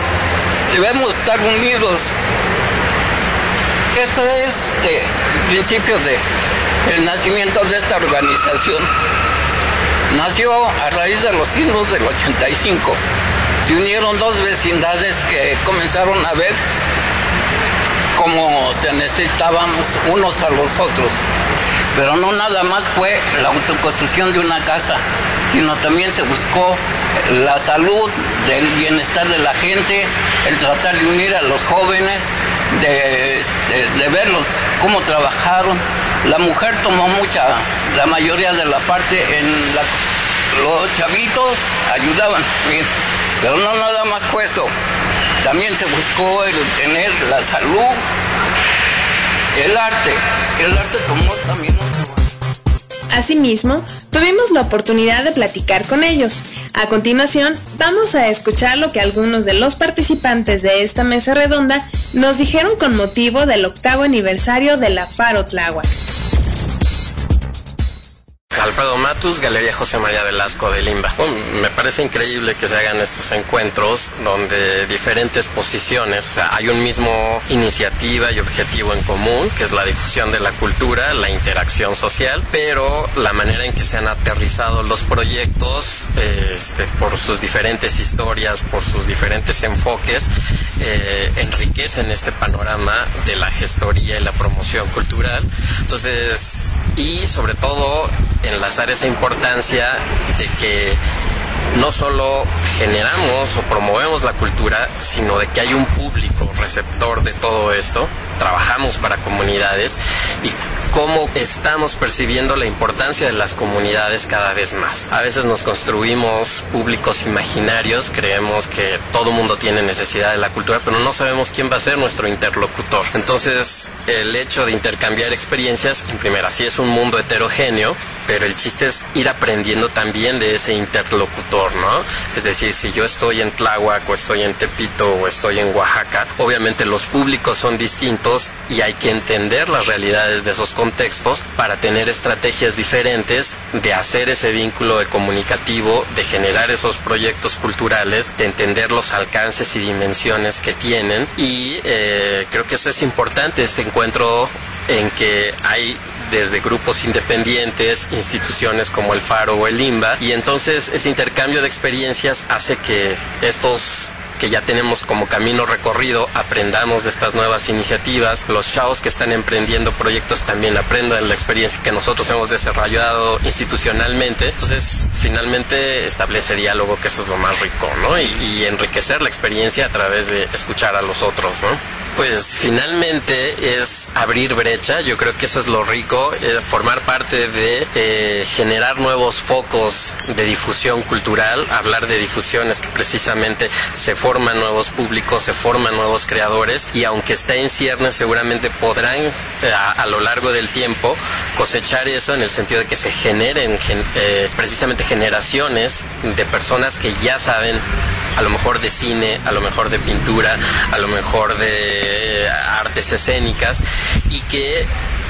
debemos estar unidos. Este es el principio de el nacimiento de esta organización. Nació a raíz de los signos del 85. Se unieron dos vecindades que comenzaron a ver cómo se necesitábamos unos a los otros. Pero no nada más fue la autoconstrucción de una casa, sino también se buscó la salud, del bienestar de la gente, el tratar de unir a los jóvenes, de, de, verlos cómo trabajaron. La mujer tomó mucha, la mayoría de la parte en la, los chavitos ayudaban, pero no nada más fue eso. También se buscó el tener la salud, el arte. El arte tomó también Asimismo, tuvimos la oportunidad de platicar con ellos. A continuación, vamos a escuchar lo que algunos de los participantes de esta mesa redonda nos dijeron con motivo del octavo aniversario de la Faro. Alfredo Matus, Galería José María Velasco de Limba. Me parece increíble que se hagan estos encuentros donde diferentes posiciones, o sea, hay un mismo iniciativa y objetivo en común, que es la difusión de la cultura, la interacción social, pero la manera en que se han aterrizado los proyectos este, por sus diferentes historias, por sus diferentes enfoques, eh, enriquecen este panorama de la gestoría y la promoción cultural. Entonces, y sobre todo enlazar esa importancia de que no solo generamos o promovemos la cultura, sino de que hay un público receptor de todo esto, trabajamos para comunidades y cómo estamos percibiendo la importancia de las comunidades cada vez más. A veces nos construimos públicos imaginarios, creemos que todo mundo tiene necesidad de la cultura, pero no sabemos quién va a ser nuestro interlocutor. Entonces, el hecho de intercambiar experiencias, en primera, sí es un mundo heterogéneo, pero el chiste es ir aprendiendo también de ese interlocutor, Es decir, si yo estoy en Tláhuac o estoy en Tepito o estoy en Oaxaca, obviamente los públicos son distintos y hay que entender las realidades de esos contextos para tener estrategias diferentes de hacer ese vínculo de comunicativo, de generar esos proyectos culturales, de entender los alcances y dimensiones que tienen. Y eh, creo que eso es importante, este encuentro en que hay desde grupos independientes, instituciones como el Faro o el Limba, y entonces ese intercambio de experiencias hace que estos que ya tenemos como camino recorrido, aprendamos de estas nuevas iniciativas, los chavos que están emprendiendo proyectos también aprendan la experiencia que nosotros hemos desarrollado institucionalmente, entonces finalmente establece diálogo, que eso es lo más rico, ¿no? Y enriquecer la experiencia a través de escuchar a los otros, ¿no? Pues finalmente es abrir brecha, yo creo que eso es lo rico, eh, formar parte de eh, generar nuevos focos de difusión cultural, hablar de difusiones que precisamente se forman nuevos públicos, se forman nuevos creadores y aunque está en ciernes seguramente podrán eh, a, lo largo del tiempo cosechar eso en el sentido de que se generen gen, precisamente generaciones de personas que ya saben a lo mejor de cine, a lo mejor de pintura, a lo mejor de artes escénicas y que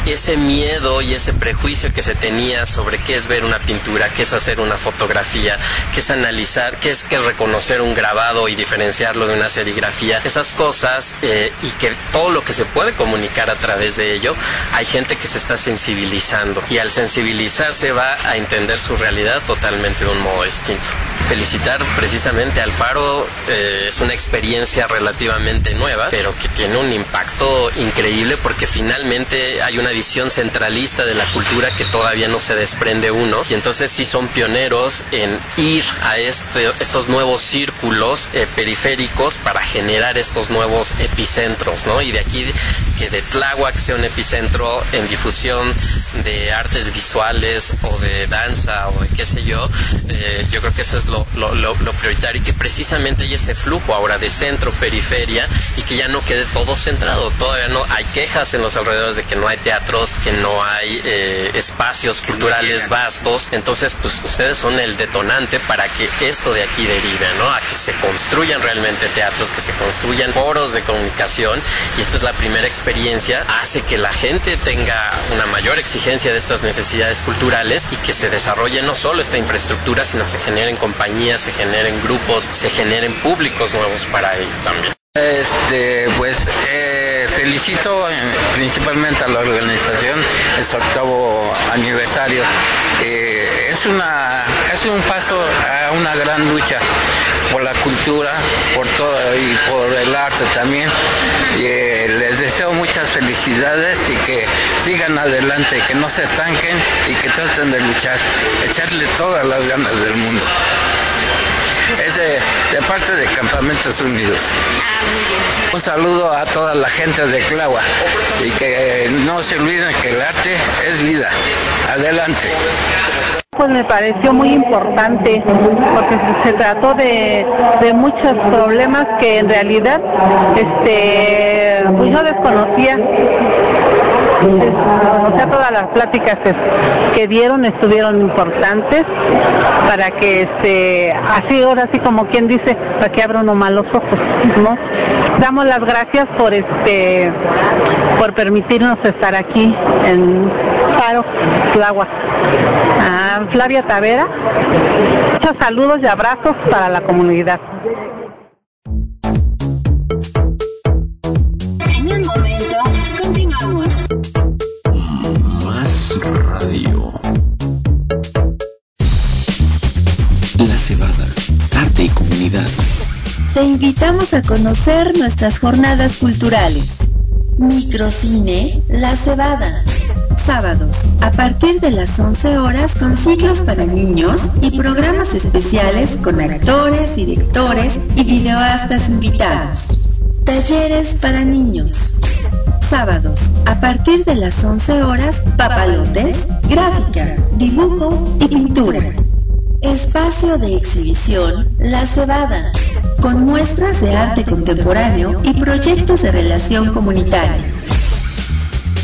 ese miedo y ese prejuicio que se tenía sobre qué es ver una pintura, qué es hacer una fotografía, qué es analizar, qué es que reconocer un grabado y diferenciarlo de una serigrafía, esas cosas eh, y que todo lo que se puede comunicar a través de ello, hay gente que se está sensibilizando y al sensibilizarse va a entender su realidad totalmente de un modo distinto. Felicitar precisamente al Faro eh, es una experiencia relativamente nueva, pero que tiene un impacto increíble porque finalmente hay una visión centralista de la cultura que todavía no se desprende uno. Y entonces sí son pioneros en ir a este, estos nuevos círculos eh, periféricos para generar estos nuevos epicentros, ¿no? Y de aquí que de Tláhuac sea un epicentro en difusión de artes visuales o de danza o de qué sé yo, eh, yo creo que eso es lo, lo, lo, lo, prioritario y que precisamente hay ese flujo ahora de centro, periferia y que ya no quede todo centrado, todavía no hay quejas en los alrededores de que no hay teatro que no hay eh, espacios culturales vastos. Entonces, pues ustedes son el detonante para que esto de aquí derive, ¿no? A que se construyan realmente teatros, que se construyan foros de comunicación. Y esta es la primera experiencia hace que la gente tenga una mayor exigencia de estas necesidades culturales y que se desarrolle no solo esta infraestructura, sino se generen compañías, se generen grupos, se generen públicos nuevos para ello también. Este, pues eh, felicito eh, principalmente a la organización en su octavo aniversario. Eh, es una es un paso a una gran lucha por la cultura, por todo y por el arte también. Eh, les deseo muchas felicidades y que sigan adelante, que no se estanquen y que traten de luchar, echarle todas las ganas del mundo. Es de, parte de Campamentos Unidos. Un saludo a toda la gente de Clava y que eh, no se olviden que el arte es vida. Adelante. Pues me pareció muy importante porque se trató de, de muchos problemas que en realidad este pues yo desconocía. O sea, todas las pláticas que dieron estuvieron importantes para que este así ahora así como quien dice para que abra uno más los ojos, ¿no? Damos las gracias por este por permitirnos estar aquí en Faro, Tláhuac. A Flavia Tavera. Muchos saludos y abrazos para la comunidad. En un momento, continuamos. Radio. La cebada. Arte y comunidad. Te invitamos a conocer nuestras jornadas culturales. Microcine La Cebada. Sábados, a partir de las 11 horas con ciclos para niños y programas especiales con actores, directores y videoastas invitados. Talleres para niños. Sábados, a partir de las 11 horas, papalotes, gráfica, dibujo y pintura. Espacio de exhibición La Cebada, con muestras de arte contemporáneo y proyectos de relación comunitaria.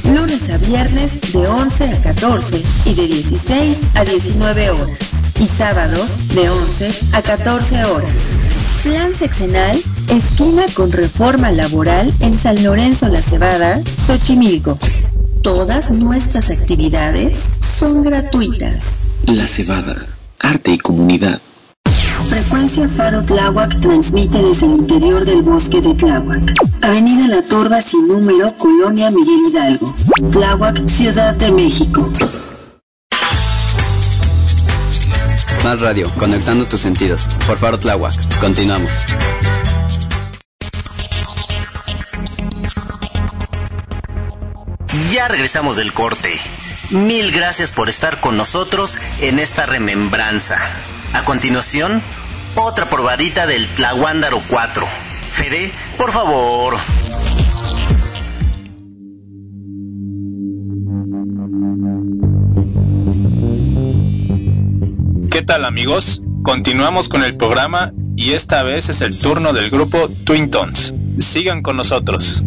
Lunes a viernes de 11 a 14 y de 16 a 19 horas. Y sábados de 11 a 14 horas. Plan sexenal, esquina con reforma laboral en San Lorenzo La Cebada, Xochimilco. Todas nuestras actividades son gratuitas. La cebada. Arte y comunidad. Frecuencia Faro Tláhuac transmite desde el interior del bosque de Tláhuac. Avenida La Turba sin número, Colonia Miguel Hidalgo. Tláhuac, Ciudad de México. Más radio, conectando tus sentidos. Por Faro Tláhuac. Continuamos. Ya regresamos del corte. Mil gracias por estar con nosotros en esta remembranza. A continuación, otra probadita del Tlahuándaro 4. Fede, por favor. ¿Qué tal amigos? Continuamos con el programa y esta vez es el turno del grupo Twin Tones. Sigan con nosotros.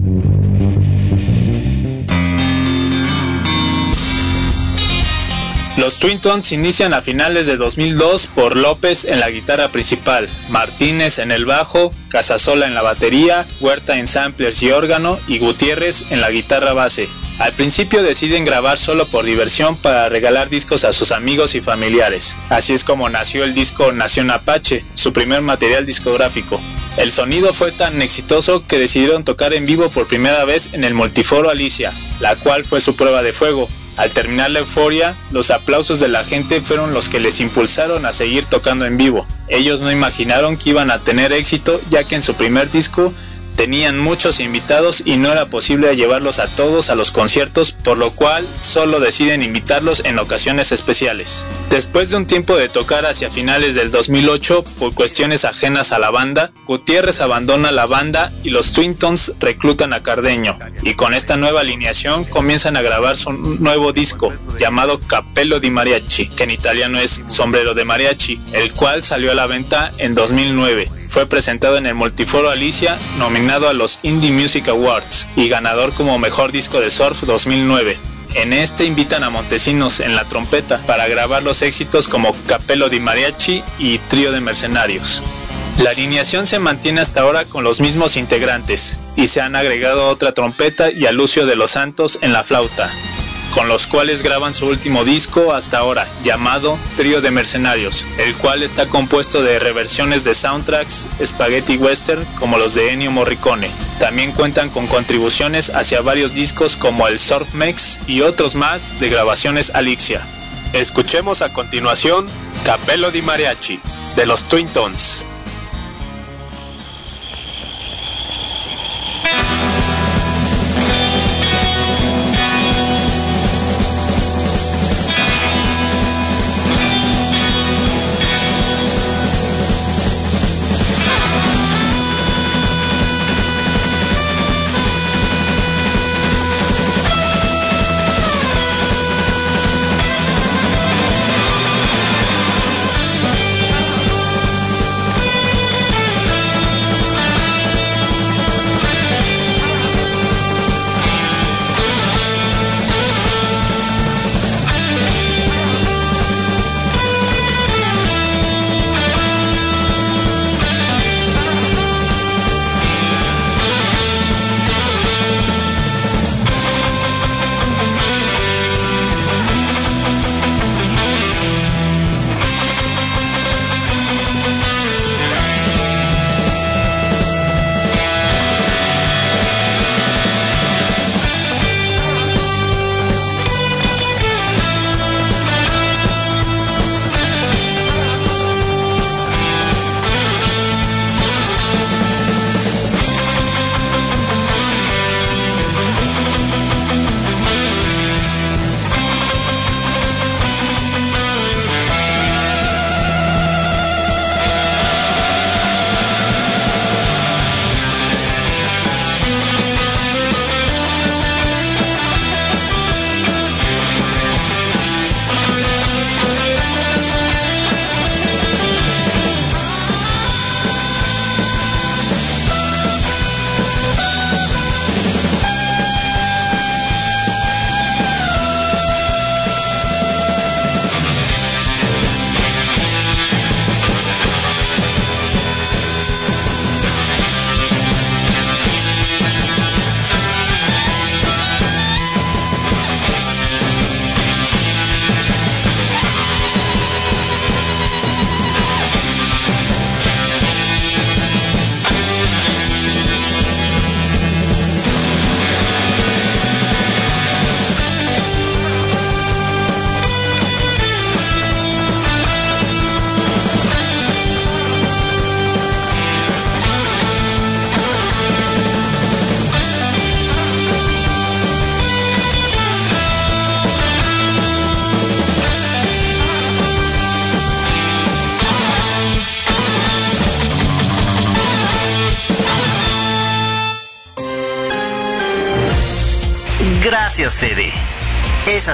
Los Twin Tones inician a finales de 2002 por López en la guitarra principal, Martínez en el bajo, Casasola en la batería, Huerta en samplers y órgano y Gutiérrez en la guitarra base. Al principio deciden grabar solo por diversión para regalar discos a sus amigos y familiares. Así es como nació el disco Nación Apache, su primer material discográfico. El sonido fue tan exitoso que decidieron tocar en vivo por primera vez en el Multiforo Alicia, la cual fue su prueba de fuego. Al terminar la euforia, los aplausos de la gente fueron los que les impulsaron a seguir tocando en vivo. Ellos no imaginaron que iban a tener éxito ya que en su primer disco tenían muchos invitados y no era posible llevarlos a todos a los conciertos, por lo cual solo deciden invitarlos en ocasiones especiales. Después de un tiempo de tocar hacia finales del 2008 por cuestiones ajenas a la banda, Gutiérrez abandona la banda y los Twin Tones reclutan a Cardeño, y con esta nueva alineación comienzan a grabar su nuevo disco llamado Cappello di Mariachi, que en italiano es sombrero de mariachi, el cual salió a la venta en 2009. Fue presentado en el Multiforo Alicia, nominado a los Indie Music Awards y ganador como Mejor Disco de Surf 2009. En este invitan a Montesinos en la trompeta para grabar los éxitos como Capello di Mariachi y Trío de Mercenarios. La alineación se mantiene hasta ahora con los mismos integrantes y se han agregado otra trompeta y a Lucio de los Santos en la flauta, con los cuales graban su último disco hasta ahora, llamado Trío de Mercenarios, el cual está compuesto de reversiones de soundtracks spaghetti western como los de Ennio Morricone. También cuentan con contribuciones hacia varios discos como el Surf Mex y otros más de grabaciones Alixia. Escuchemos a continuación Capello di Mariachi, de los Twin Tones.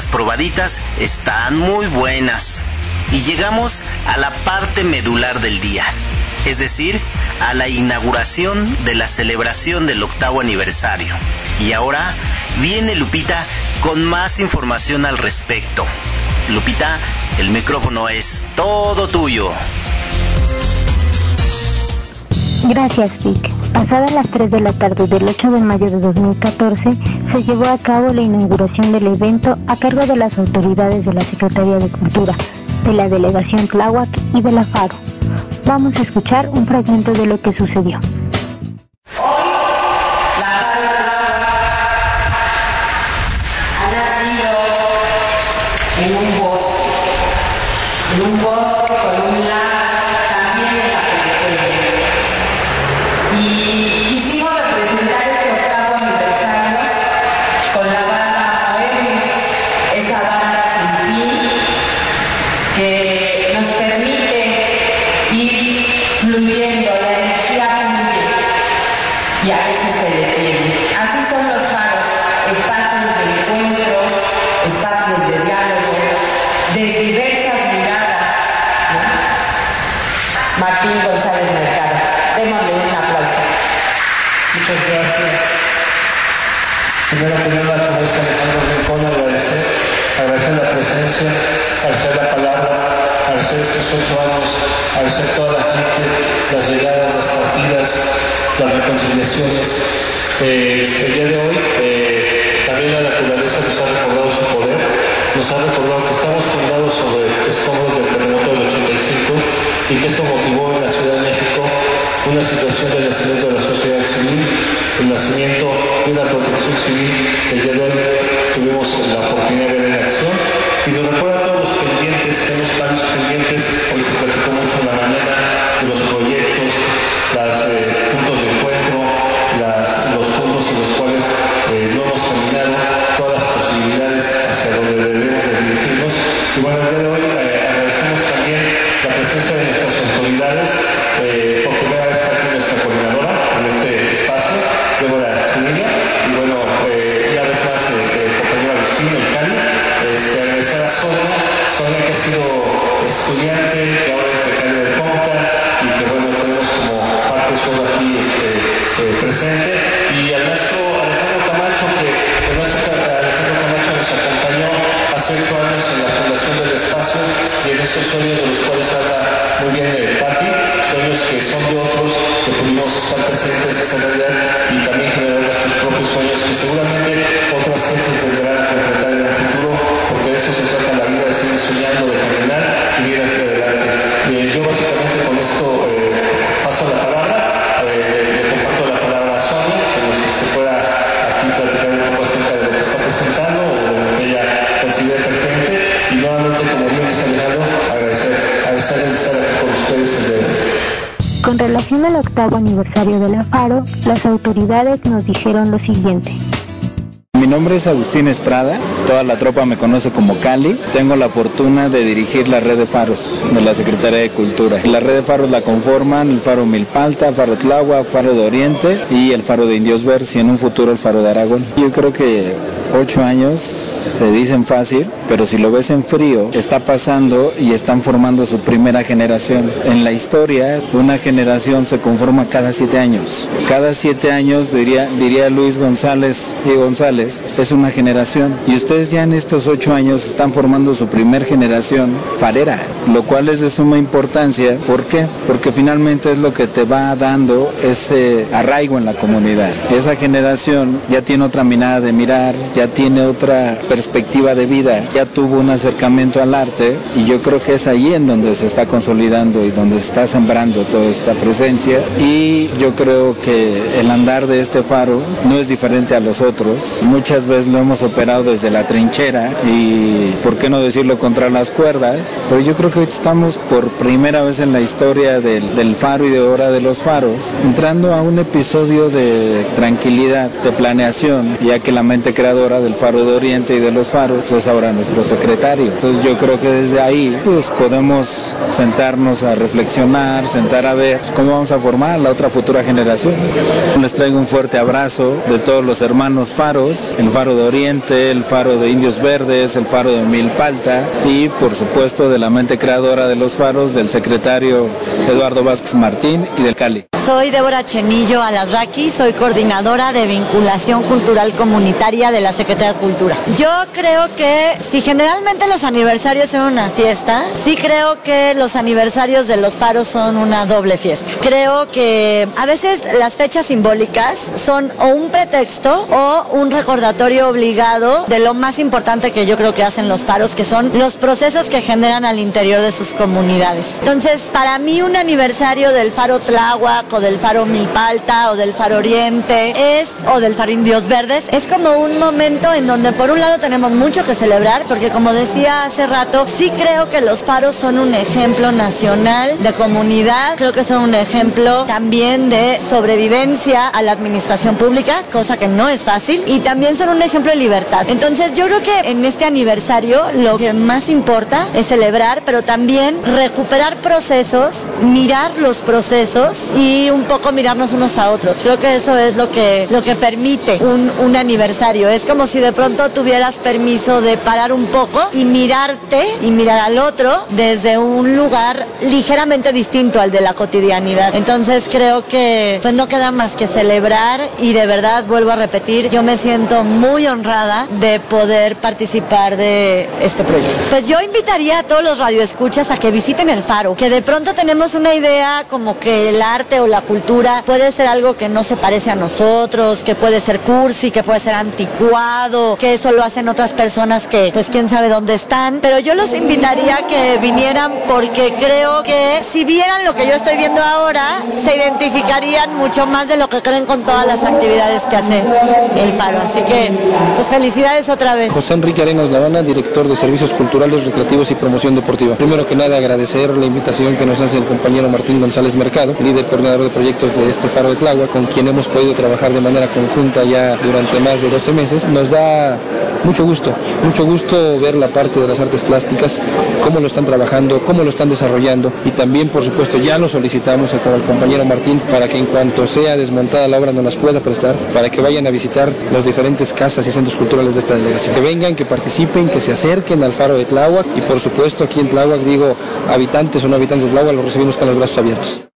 Probaditas están muy buenas. Y llegamos a la parte medular del día, es decir, a la inauguración de la celebración del octavo aniversario. Y ahora viene Lupita con más información al respecto. Lupita, el micrófono es todo tuyo. Gracias, Vic. Pasadas las 3 de la tarde del 8 de mayo de 2014, se llevó a cabo la inauguración del evento a cargo de las autoridades de la Secretaría de Cultura, de la Delegación Tláhuac y de la FARO. Vamos a escuchar un fragmento de lo que sucedió. Una situación de nacimiento de la sociedad civil, el nacimiento de una protección civil que el día de hoy tuvimos la oportunidad de ver en acción. Y nos recuerda de la FARO, las autoridades nos dijeron lo siguiente. Mi nombre es Agustín Estrada, toda la tropa me conoce como Cali. Tengo la fortuna de dirigir la red de faros de la Secretaría de Cultura. La red de faros la conforman el faro Milpalta, faro Tláhuac, faro de Oriente y el faro de Indios Verdes y en un futuro el faro de Aragón. Yo creo que ocho años se dicen fácil, pero si lo ves en frío, está pasando y están formando su primera generación. En la historia, una generación se conforma cada siete años. Cada siete años, diría, diría Luis González y González, es una generación. Y ustedes ya en estos ocho años están formando su primer generación farera, lo cual es de suma importancia. ¿Por qué? Porque finalmente es lo que te va dando ese arraigo en la comunidad. Esa generación ya tiene otra mirada de mirar, ya tiene otra perspectiva de vida, ya tuvo un acercamiento al arte y yo creo que es ahí en donde se está consolidando y donde se está sembrando toda esta presencia. Y yo creo que el andar de este faro no es diferente a los otros. Muchas veces lo hemos operado desde la trinchera y por qué no decirlo contra las cuerdas, pero yo creo que estamos por primera vez en la historia del, del faro y de hora de los faros entrando a un episodio de tranquilidad, de planeación, ya que la mente creadora del Faro de Oriente de los faros pues es ahora nuestro secretario. Entonces yo creo que desde ahí pues podemos sentarnos a reflexionar, sentar a ver cómo vamos a formar la otra futura generación. Les traigo un fuerte abrazo de todos los hermanos faros, el Faro de Oriente, el Faro de Indios Verdes, el Faro de Milpalta y por supuesto de la mente creadora de los faros del secretario Eduardo Vázquez Martín y del Cali. Soy Débora Chenillo Alasraqui, soy coordinadora de vinculación cultural comunitaria de la Secretaría de Cultura. Yo creo que si generalmente los aniversarios son una fiesta, sí creo que los aniversarios de los faros son una doble fiesta. Creo que a veces las fechas simbólicas son o un pretexto o un recordatorio obligado de lo más importante que yo creo que hacen los faros, que son los procesos que generan al interior de sus comunidades. Entonces, para mí un aniversario del faro Tláhuac o del faro Milpalta o del faro Oriente es, o del faro Indios Verdes, es como un momento en donde por un lado tenemos mucho que celebrar, porque como decía hace rato, sí creo que los faros son un ejemplo nacional de comunidad, creo que son un ejemplo también de sobrevivencia a la administración pública, cosa que no es fácil, y también son un ejemplo de libertad. Entonces yo creo que en este aniversario lo que más importa es celebrar, pero también recuperar procesos, mirar los procesos y un poco mirarnos unos a otros. Creo que eso es lo que, lo que permite un, un aniversario. Es como si de pronto permiso de parar un poco y mirarte y mirar al otro desde un lugar ligeramente distinto al de la cotidianidad. Entonces creo que pues no queda más que celebrar y de verdad vuelvo a repetir, yo me siento muy honrada de poder participar de este proyecto. Pues yo invitaría a todos los radioescuchas a que visiten el faro, que de pronto tenemos una idea como que el arte o la cultura puede ser algo que no se parece a nosotros, que puede ser cursi, que puede ser anticuado, que eso lo hacen otras personas que pues quién sabe dónde están, pero yo los invitaría a que vinieran porque creo que si vieran lo que yo estoy viendo ahora, se identificarían mucho más de lo que creen con todas las actividades que hace el faro. Así que pues felicidades otra vez. José Enrique Arenas Lavana, director de Servicios Culturales, Recreativos y Promoción Deportiva. Primero que nada agradecer la invitación que nos hace el compañero Martín González Mercado, líder coordinador de proyectos de este faro de Tlagua, con quien hemos podido trabajar de manera conjunta ya durante más de 12 meses. Nos da mucho gusto, mucho gusto ver la parte de las artes plásticas, cómo lo están trabajando, cómo lo están desarrollando y también, por supuesto, ya lo solicitamos con el compañero Martín para que en cuanto sea desmontada la obra nos las pueda prestar, para que vayan a visitar las diferentes casas y centros culturales de esta delegación. Que vengan, que participen, que se acerquen al faro de Tláhuac y, por supuesto, aquí en Tláhuac, digo, habitantes o no habitantes de Tláhuac, los recibimos con los brazos abiertos.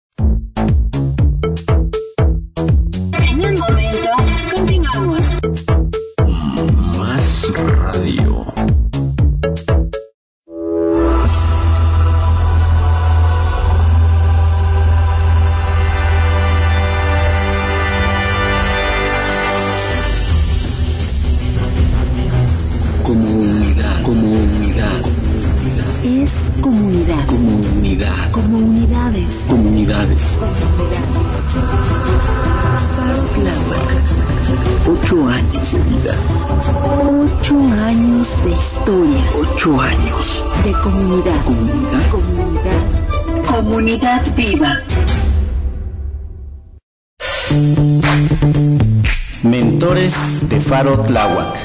De Faro Tláhuac.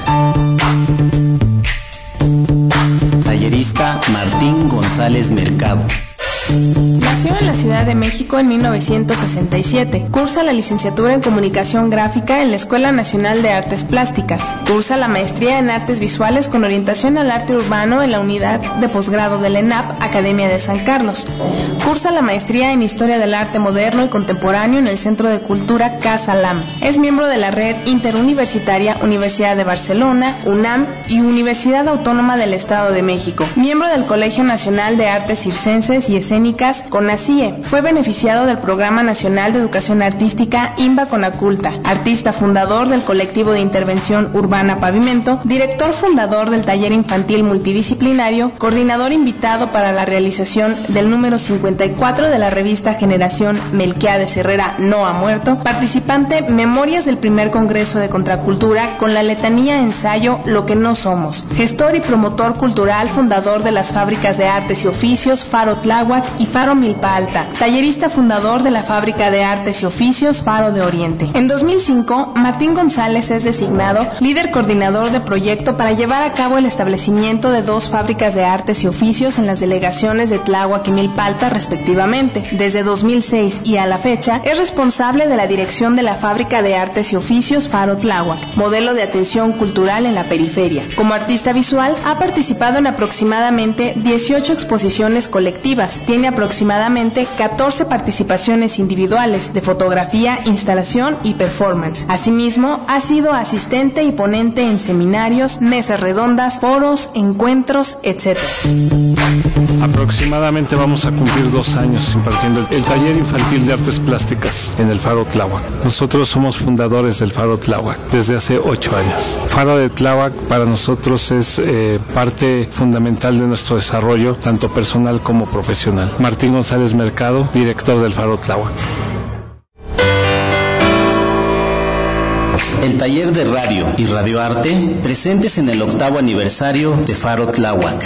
1967. Cursa la licenciatura en Comunicación Gráfica en la Escuela Nacional de Artes Plásticas. Cursa la maestría en Artes Visuales con orientación al arte urbano en la unidad de posgrado del ENAP, Academia de San Carlos. Cursa la maestría en Historia del Arte Moderno y Contemporáneo en el Centro de Cultura Casa LAM. Es miembro de la red interuniversitaria Universidad de Barcelona, UNAM y Universidad Autónoma del Estado de México. Miembro del Colegio Nacional de Artes Circenses y Escénicas CONACIE. Fue beneficiado del Programa Nacional de Educación Artística IMBA Conaculta. Artista fundador del colectivo de intervención urbana Pavimento. Director fundador del taller infantil multidisciplinario. Coordinador invitado para la realización del número 54 de la revista Generación Melquiades Herrera No ha muerto. Participante Memorias del primer Congreso de Contracultura con la letanía ensayo Lo que no somos. Gestor y promotor cultural, fundador de las fábricas de artes y oficios Faro Tláhuac y Faro Milpa Alta. Tallerista fundador de la fábrica de artes y oficios Faro de Oriente. En 2005, Martín González es designado líder coordinador de proyecto para llevar a cabo el establecimiento de dos fábricas de artes y oficios en las delegaciones de Tláhuac y Milpa Alta respectivamente. Desde 2006 y a la fecha es responsable de la dirección de la fábrica de artes y oficios Faro Tláhuac, modelo de atención cultural en la periferia. Como artista visual ha participado en aproximadamente 18 exposiciones colectivas. Tiene aproximadamente 14 participaciones individuales de fotografía, instalación y performance. Asimismo, ha sido asistente y ponente en seminarios, mesas redondas, foros, encuentros, etc. Aproximadamente vamos a cumplir dos años impartiendo el taller infantil de artes plásticas en el Faro Tláhuac. Nosotros somos fundadores del Faro Tláhuac desde hace ocho años. Faro de Tláhuac para nosotros es eh, parte fundamental de nuestro desarrollo, tanto personal como profesional. Martín González Mercado, director del Faro Tláhuac. El taller de radio y radioarte presentes en el octavo aniversario de Faro Tláhuac.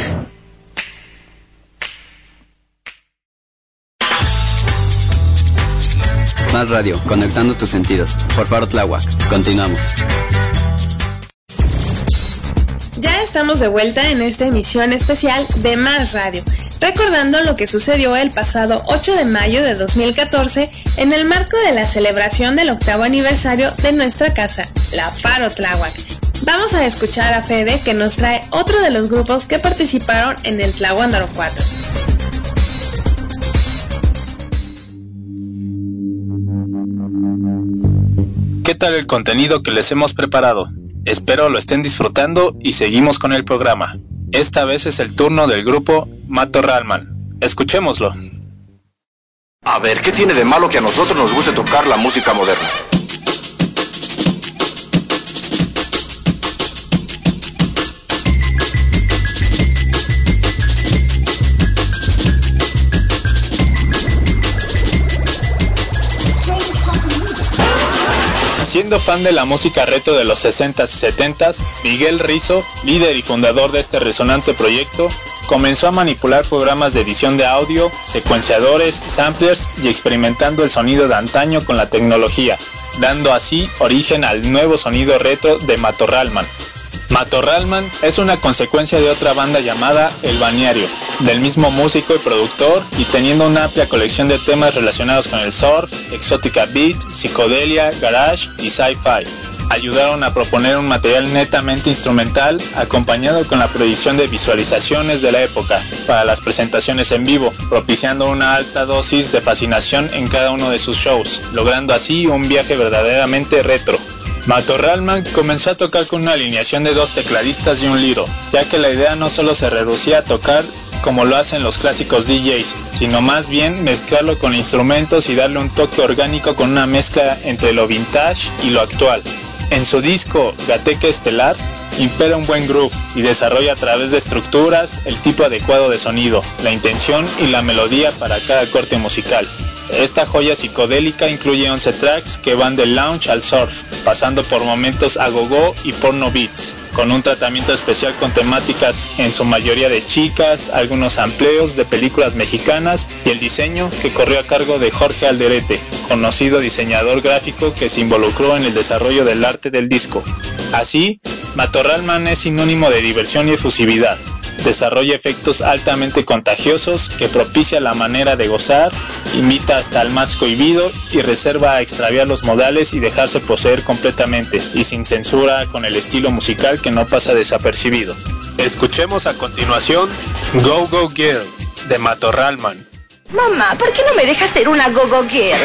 Más radio, conectando tus sentidos. Por Faro Tláhuac. Continuamos. Ya estamos de vuelta en esta emisión especial de Más Radio, recordando lo que sucedió el pasado 8 de mayo de 2014 en el marco de la celebración del octavo aniversario de nuestra casa, la Faro Tláhuac. Vamos a escuchar a Fede que nos trae otro de los grupos que participaron en el Tlahuándaro 4. ¿Qué tal el contenido que les hemos preparado? Espero lo estén disfrutando y seguimos con el programa. Esta vez es el turno del grupo Mato Ralman. Escuchémoslo. A ver, ¿qué tiene de malo que a nosotros nos guste tocar la música moderna? Siendo fan de la música retro de los 60s y 70s, Miguel Rizo, líder y fundador de este resonante proyecto, comenzó a manipular programas de edición de audio, secuenciadores, samplers y experimentando el sonido de antaño con la tecnología, dando así origen al nuevo sonido retro de Matorralman. Matorralman es una consecuencia de otra banda llamada El Balneario, del mismo músico y productor y teniendo una amplia colección de temas relacionados con el surf, exótica beat, psicodelia, garage y sci-fi. Ayudaron a proponer un material netamente instrumental acompañado con la proyección de visualizaciones de la época para las presentaciones en vivo, propiciando una alta dosis de fascinación en cada uno de sus shows, logrando así un viaje verdaderamente retro. Matorralman comenzó a tocar con una alineación de dos tecladistas y un liro, ya que la idea no solo se reducía a tocar como lo hacen los clásicos DJs, sino más bien mezclarlo con instrumentos y darle un toque orgánico con una mezcla entre lo vintage y lo actual. En su disco Gateque Estelar, impera un buen groove y desarrolla a través de estructuras el tipo adecuado de sonido, la intención y la melodía para cada corte musical. Esta joya psicodélica incluye 11 tracks que van del lounge al surf, pasando por momentos a gogo y porno beats, con un tratamiento especial con temáticas en su mayoría de chicas, algunos amplios de películas mexicanas y el diseño que corrió a cargo de Jorge Alderete, conocido diseñador gráfico que se involucró en el desarrollo del arte del disco. Así, Matorralman es sinónimo de diversión y efusividad. Desarrolla efectos altamente contagiosos que propicia la manera de gozar, imita hasta al más cohibido y reserva a extraviar los modales y dejarse poseer completamente y sin censura con el estilo musical que no pasa desapercibido. Escuchemos a continuación Go Go Girl de Matorralman. Mamá, ¿por qué no me dejas ser una go-go girl?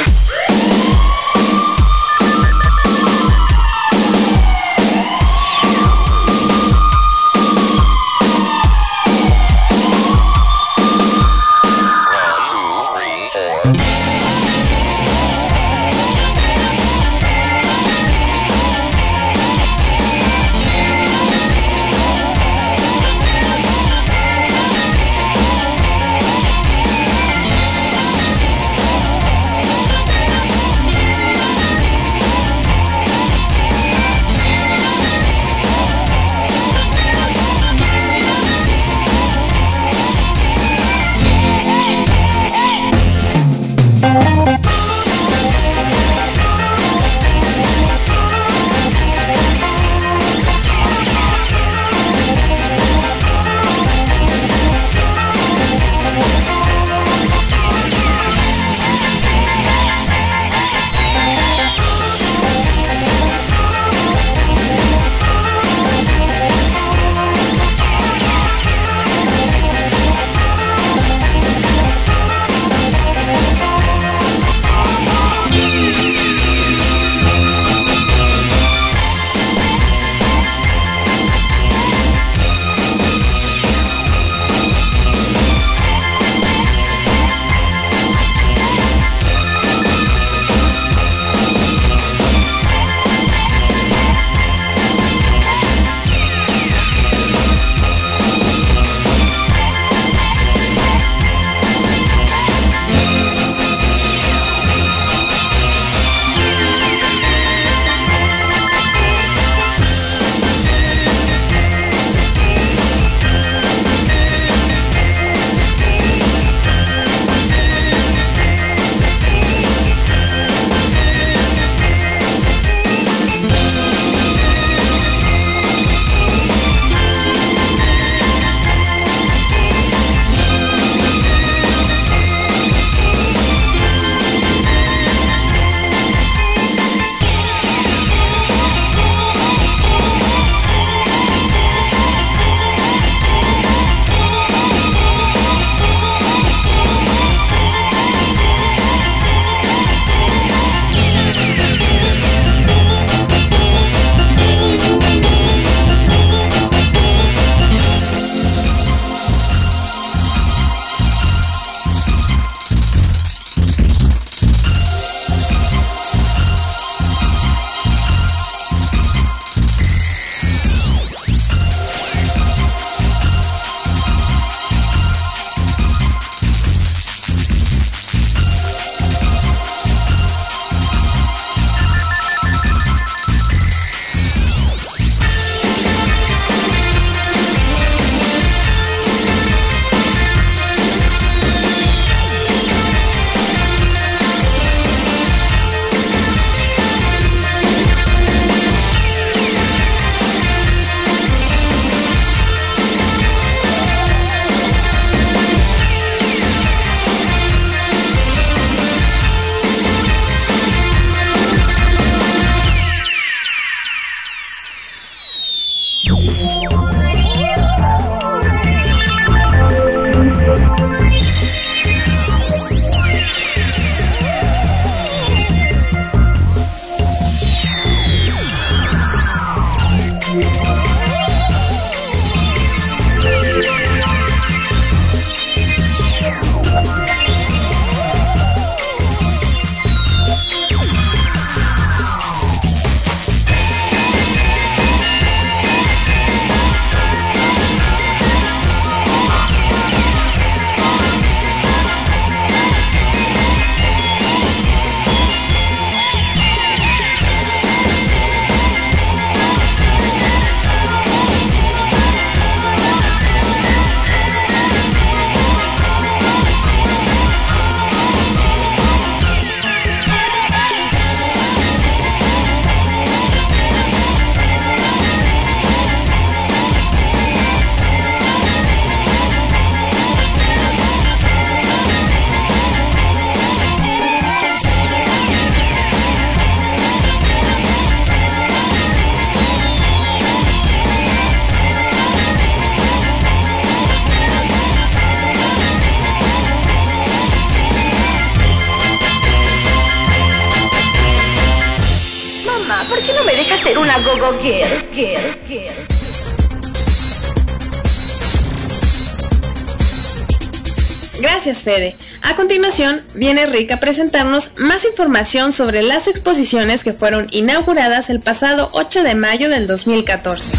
Gracias, Fede. A continuación, viene Rick a presentarnos más información sobre las exposiciones que fueron inauguradas el pasado 8 de mayo del 2014.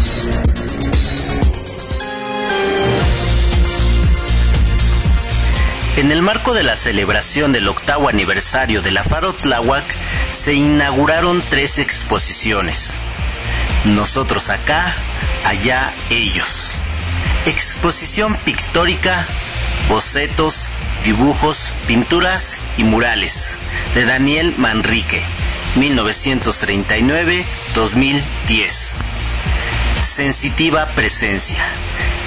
En el marco de la celebración del octavo aniversario de la Faro Tláhuac, se inauguraron tres exposiciones. Nosotros acá, allá ellos. Exposición pictórica, bocetos, dibujos, pinturas y murales de Daniel Manrique, 1939-2010. Sensitiva presencia.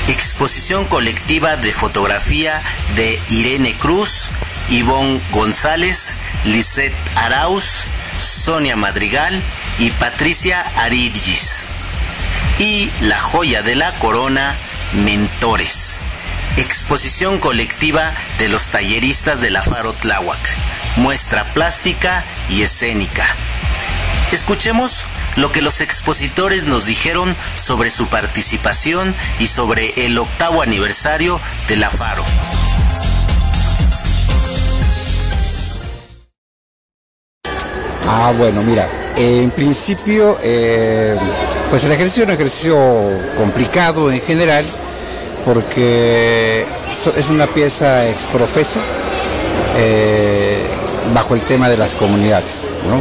Exposición colectiva de fotografía de Irene Cruz, Ivonne González, Lisette Arauz, Sonia Madrigal y Patricia Aridgis. Y la joya de la corona, Mentores. Exposición colectiva de los talleristas de la Faro Tláhuac. Muestra plástica y escénica. Escuchemos lo que los expositores nos dijeron sobre su participación y sobre el octavo aniversario de la Faro. Ah, bueno, mira, en principio, eh, pues el ejercicio es un ejercicio complicado en general, porque es una pieza exprofeso eh, bajo el tema de las comunidades, ¿no?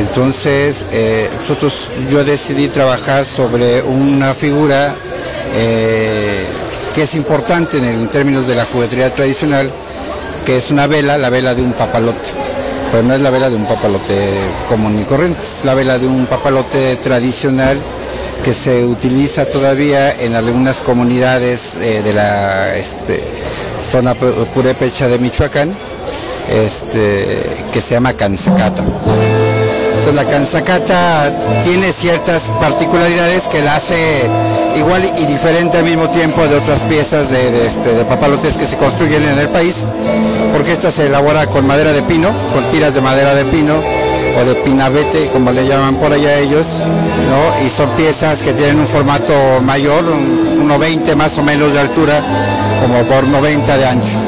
Entonces, eh, nosotros, yo decidí trabajar sobre una figura eh, que es importante en, en términos de la juguetería tradicional, que es una vela, la vela de un papalote. Pero no es la vela de un papalote común y corriente, es la vela de un papalote tradicional que se utiliza todavía en algunas comunidades eh, de la este, zona pu- purépecha de Michoacán, este, que se llama canzacata. Entonces la canzacata tiene ciertas particularidades que la hace igual y diferente al mismo tiempo de otras piezas de, de, este, de papalotes que se construyen en el país, porque esta se elabora con madera de pino, con tiras de madera de pino o de pinabete, como le llaman por allá ellos, ¿no? y son piezas que tienen un formato mayor, un 1,20 más o menos de altura, como por 90 de ancho.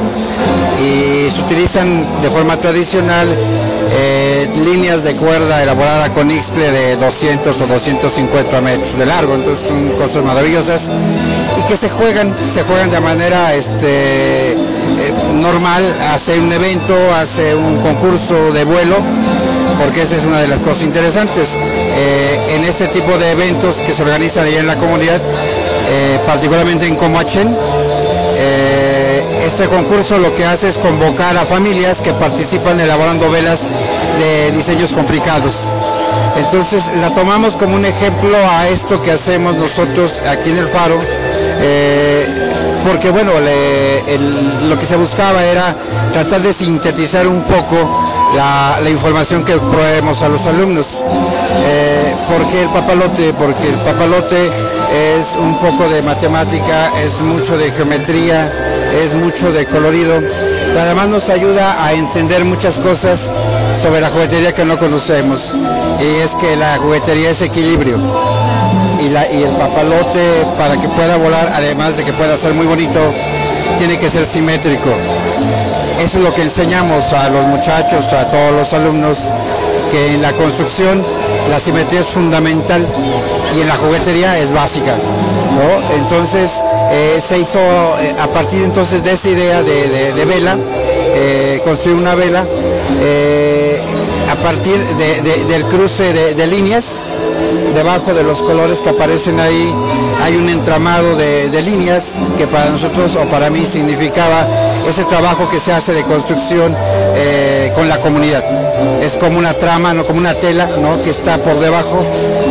Y se utilizan de forma tradicional eh, líneas de cuerda elaborada con ixtle de 200 o 250 metros de largo, entonces son cosas maravillosas y que se juegan, se juegan de manera este, eh, normal, hace un evento, hace un concurso de vuelo, porque esa es una de las cosas interesantes. Eh, en este tipo de eventos que se organizan allá en la comunidad, eh, particularmente en Comachen, eh, este concurso lo que hace es convocar a familias que participan elaborando velas de diseños complicados. Entonces la tomamos como un ejemplo a esto que hacemos nosotros aquí en el Faro, porque bueno, lo que se buscaba era tratar de sintetizar un poco la, información que proveemos a los alumnos. Eh, ¿Por qué el papalote? Porque el papalote es un poco de matemática, es mucho de geometría, es mucho de colorido. Además nos ayuda a entender muchas cosas sobre la juguetería que no conocemos. Y es que la juguetería es equilibrio. Y, la, y el papalote, para que pueda volar, además de que pueda ser muy bonito, tiene que ser simétrico. Eso es lo que enseñamos a los muchachos, a todos los alumnos, que en la construcción la simetría es fundamental y en la juguetería es básica. ¿no? Entonces eh, se hizo eh, a partir entonces de esta idea de, vela, eh, construir una vela, a partir de- de- del cruce de, líneas, debajo de los colores que aparecen ahí hay un entramado de líneas que para nosotros o para mí significaba ese trabajo que se hace de construcción eh, con la comunidad. Es como una trama, no como una tela, ¿no? que está por debajo,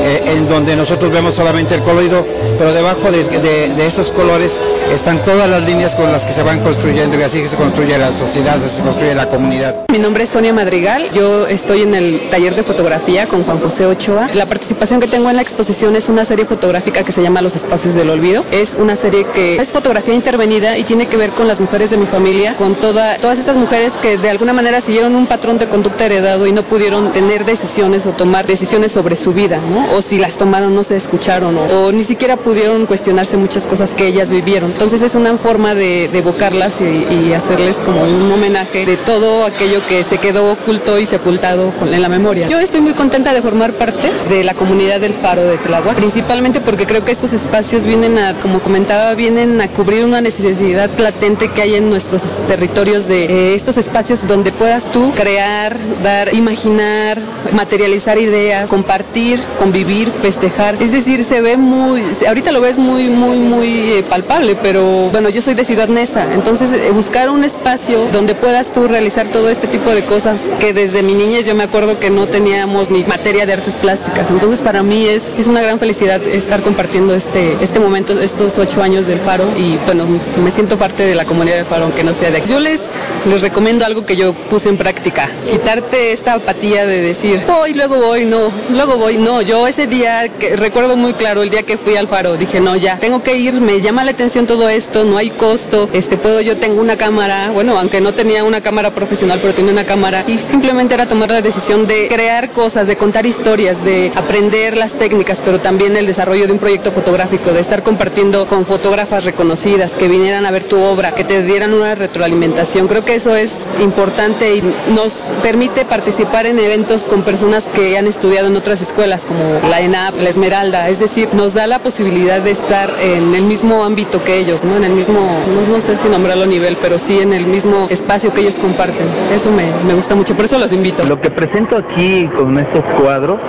eh, en donde nosotros vemos solamente el colorido, pero debajo de, de- de esos colores están todas las líneas con las que se van construyendo y así se construye la sociedad, se construye la comunidad. Mi nombre es Sonia Madrigal, yo estoy en el taller de fotografía con Juan José Ochoa. La participación que tengo en la exposición es una serie fotográfica que se llama Los Espacios del Olvido. Es una serie que es fotografía intervenida y tiene que ver con las mujeres de mi familia con toda, todas estas mujeres que de alguna manera siguieron un patrón de conducta heredado y no pudieron tener decisiones o tomar decisiones sobre su vida, ¿no? O si las tomaron no se escucharon o ni siquiera pudieron cuestionarse muchas cosas que ellas vivieron. Entonces es una forma de, de evocarlas y, y hacerles como un homenaje de todo aquello que se quedó oculto y sepultado con- en la memoria. Yo estoy muy contenta de formar parte de la comunidad del Faro de Tláhuac, principalmente porque creo que estos espacios vienen a, como comentaba, vienen a cubrir una necesidad latente que hay en nuestros territorios de eh, estos espacios donde puedas tú crear, dar, imaginar, materializar ideas, compartir, convivir, festejar. Es decir, se ve muy, ahorita lo ves muy, muy, muy eh, palpable, pero bueno, yo soy de Ciudad Neza, entonces eh, buscar un espacio donde puedas tú realizar todo este tipo de cosas que desde mi niñez yo me acuerdo que no teníamos ni materia de artes plásticas. Entonces para mí es, es una gran felicidad estar compartiendo este, este momento, estos ocho años del Faro y bueno, me siento parte de la comunidad del Faro, aunque no sea de aquí. Yo les, les recomiendo algo que yo puse en práctica, quitarte esta apatía de decir, voy, luego voy, no, luego voy, no. Yo ese día, que, recuerdo muy claro el día que fui al Faro, dije, no, ya, tengo que ir, me llama la atención todo esto, no hay costo, este, puedo, yo tengo una cámara, bueno, aunque no tenía una cámara profesional, pero tenía una cámara y simplemente era tomar la decisión de crear cosas, de contar historias, de aprender las técnicas, pero también el desarrollo de un proyecto fotográfico, de estar compartiendo con fotógrafas reconocidas, que vinieran a ver tu obra, que te dieran una retroalimentación. Creo que eso es importante y nos permite participar en eventos con personas que han estudiado en otras escuelas, como la ENAP, la Esmeralda, es decir, nos da la posibilidad de estar en el mismo ámbito que ellos, ¿no? En el mismo, no, no sé si nombrarlo nivel, pero sí en el mismo espacio que ellos comparten. Eso me, me gusta mucho, por eso los invito. Lo que presento aquí con estos cuadros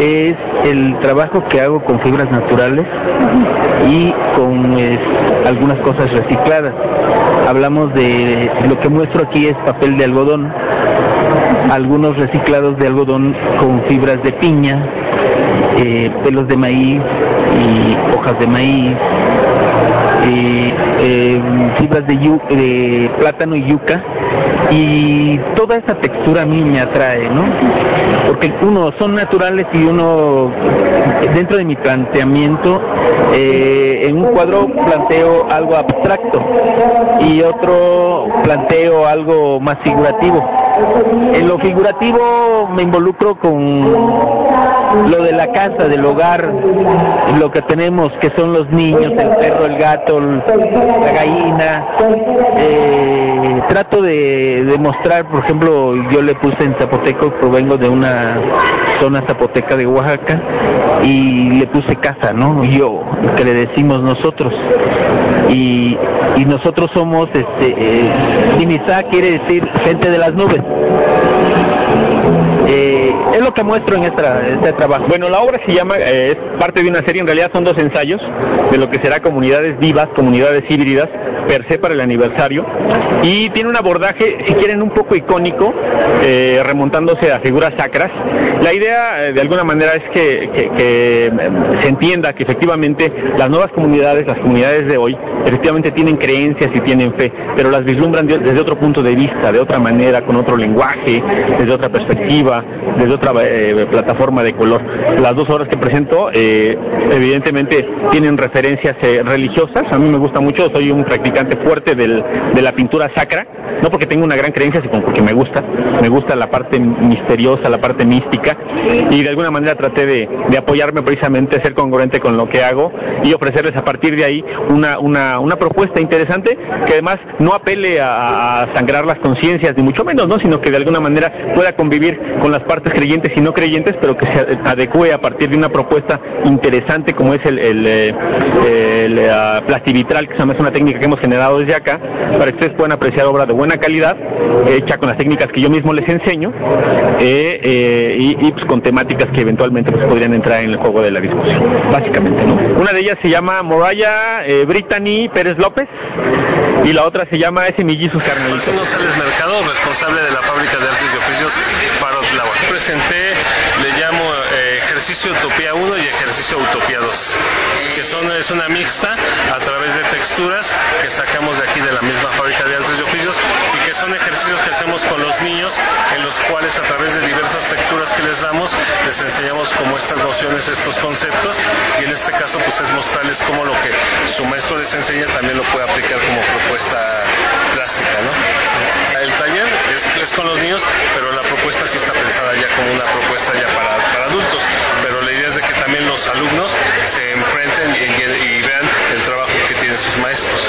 es el trabajo que hago con fibras naturales y con eh, algunas cosas recicladas. Hablamos de lo que muestro aquí es papel de algodón, algunos reciclados de algodón con fibras de piña, eh, pelos de maíz y hojas de maíz, eh, fibras de, yu- de plátano y yuca y toda esa textura a mí me atrae, ¿no? Porque uno son naturales y uno dentro de mi planteamiento eh, en un cuadro planteo algo abstracto y otro planteo algo más figurativo. En lo figurativo me involucro con lo de la casa, del hogar, lo que tenemos, que son los niños, el perro, el gato, la gallina. Eh, trato de, de mostrar, por ejemplo, yo le puse en zapoteco, provengo de una zona zapoteca de Oaxaca, y le puse casa, ¿no? Yo, que le decimos nosotros. Y, y nosotros somos, este, eh, quiere decir gente de las nubes. Eh, es lo que muestro en esta, este trabajo. Bueno, la obra se llama, eh, es parte de una serie, en realidad son dos ensayos de lo que será comunidades vivas, comunidades híbridas, per se para el aniversario. Y tiene un abordaje, si quieren, un poco icónico, eh, remontándose a figuras sacras. La idea, eh, de alguna manera, es que, que- que, eh, se entienda que efectivamente las nuevas comunidades, las comunidades de hoy, efectivamente tienen creencias y tienen fe, pero las vislumbran de- desde otro punto de vista, de otra manera, con otro lenguaje, desde otra perspectiva, desde otra eh, plataforma de color. Las dos obras que presento, eh, evidentemente, tienen referencias eh, religiosas. A mí me gusta mucho, soy un practicante fuerte del- de la pintura sacra, no porque tengo una gran creencia, sino porque me gusta. Me gusta la parte misteriosa, la parte mística, y de alguna manera traté de, de apoyarme precisamente, ser congruente con lo que hago y ofrecerles a partir de ahí una, una, una propuesta interesante que además no apele a, sangrar las conciencias, ni mucho menos, ¿no? sino que de alguna manera pueda convivir con las partes creyentes y no creyentes, pero que se adecue a partir de una propuesta interesante como es el, el, eh, eh, plastivitral, que es una técnica que hemos generado desde acá, para que ustedes puedan apreciar obra de buena calidad, hecha con las técnicas que yo mismo les enseño, eh, eh, y, pues, con temáticas que eventualmente pues, podrían entrar en el juego de la discusión, básicamente. Una de ellas se llama Moraya eh, Brittany Pérez López, y la otra se llama Ese Millizos Carnalito. Martín González Mercado, responsable de la fábrica de artes y oficios Faro Tláhuac. Presenté, le llamo eh, ejercicio Utopía 1 y ejercicio Utopía 2, que son, es una mixta a través de texturas que sacamos de aquí de la misma fábrica de artes y oficios y que son ejercicios que hacemos con los niños en los cuales a través de diversas texturas que les damos les enseñamos como estas nociones, estos conceptos y en este caso pues es mostrarles cómo lo que su maestro les enseña también lo puede aplicar como propuesta plástica, ¿no? El taller es, es con los niños, pero la propuesta sí está pensada ya como una propuesta ya para, para adultos, pero la idea es de que también los alumnos se enfrenten y, vean el trabajo que tienen sus maestros.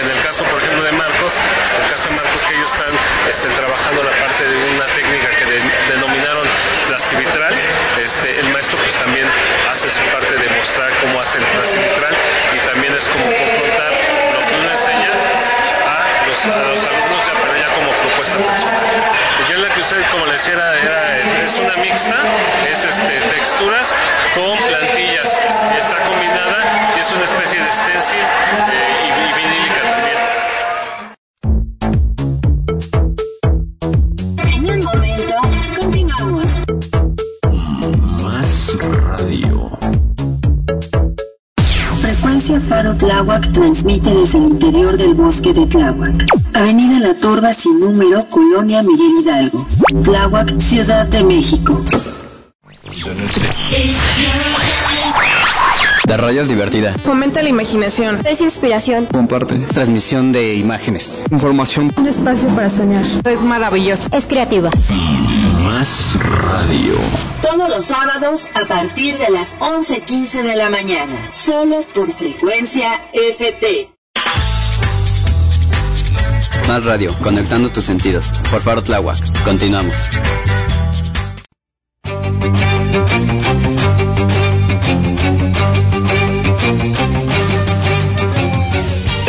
En el caso, por ejemplo, de Marcos, en el caso de Marcos que ellos están este, trabajando la parte de una técnica que de- denominaron plastivitral, este, el maestro pues también hace su parte de mostrar cómo hace el plastivitral y también es como confrontar lo que uno enseña a los, a los alumnos ya, pero ya como propuesta personal. Es una mixta, es este, texturas con plantillas. Está combinada y es una especie de stencil eh, y vinílica Frecuencia Faro Tláhuac transmite desde el interior del bosque de Tláhuac. Avenida La Turba sin número, Colonia Miguel Hidalgo. Tláhuac, Ciudad de México. La radio es divertida. Fomenta la imaginación. Es inspiración. Comparte. Transmisión de imágenes. Información. Un espacio para soñar. Es maravilloso. Es creativa. Más radio. Todos los sábados a partir de las 11.15 de la mañana. Solo por frecuencia FT. Más radio, conectando tus sentidos. Por Faro Tláhuac. Continuamos.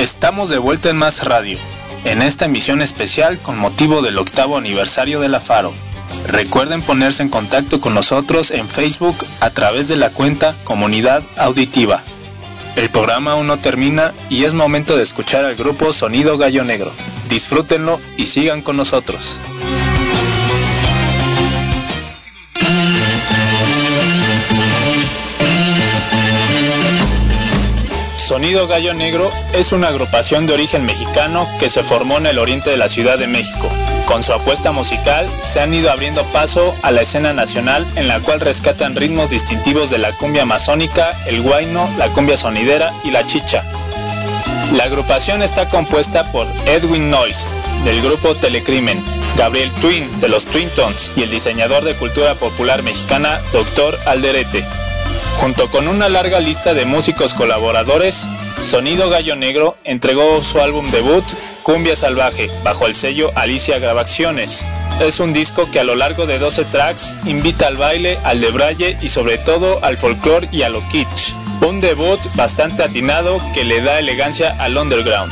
Estamos de vuelta en Más Radio, en esta emisión especial con motivo del octavo aniversario de la Faro. Recuerden ponerse en contacto con nosotros en Facebook a través de la cuenta Comunidad Auditiva. El programa aún no termina y es momento de escuchar al grupo Sonido Gallo Negro. Disfrútenlo y sigan con nosotros. Sonido Gallo Negro es una agrupación de origen mexicano que se formó en el oriente de la Ciudad de México. Con su apuesta musical se han ido abriendo paso a la escena nacional en la cual rescatan ritmos distintivos de la cumbia amazónica, el guayno, la cumbia sonidera y la chicha. La agrupación está compuesta por Edwin Noyes, del grupo Telecrimen, Gabriel Twin, de los Twin Tones, y el diseñador de cultura popular mexicana, Dr. Alderete. Junto con una larga lista de músicos colaboradores, Sonido Gallo Negro entregó su álbum debut, Cumbia Salvaje, bajo el sello Alicia Grabaciones. Es un disco que a lo largo de 12 tracks invita al baile, al debraye y sobre todo al folclore y a lo kitsch. Un debut bastante atinado que le da elegancia al underground.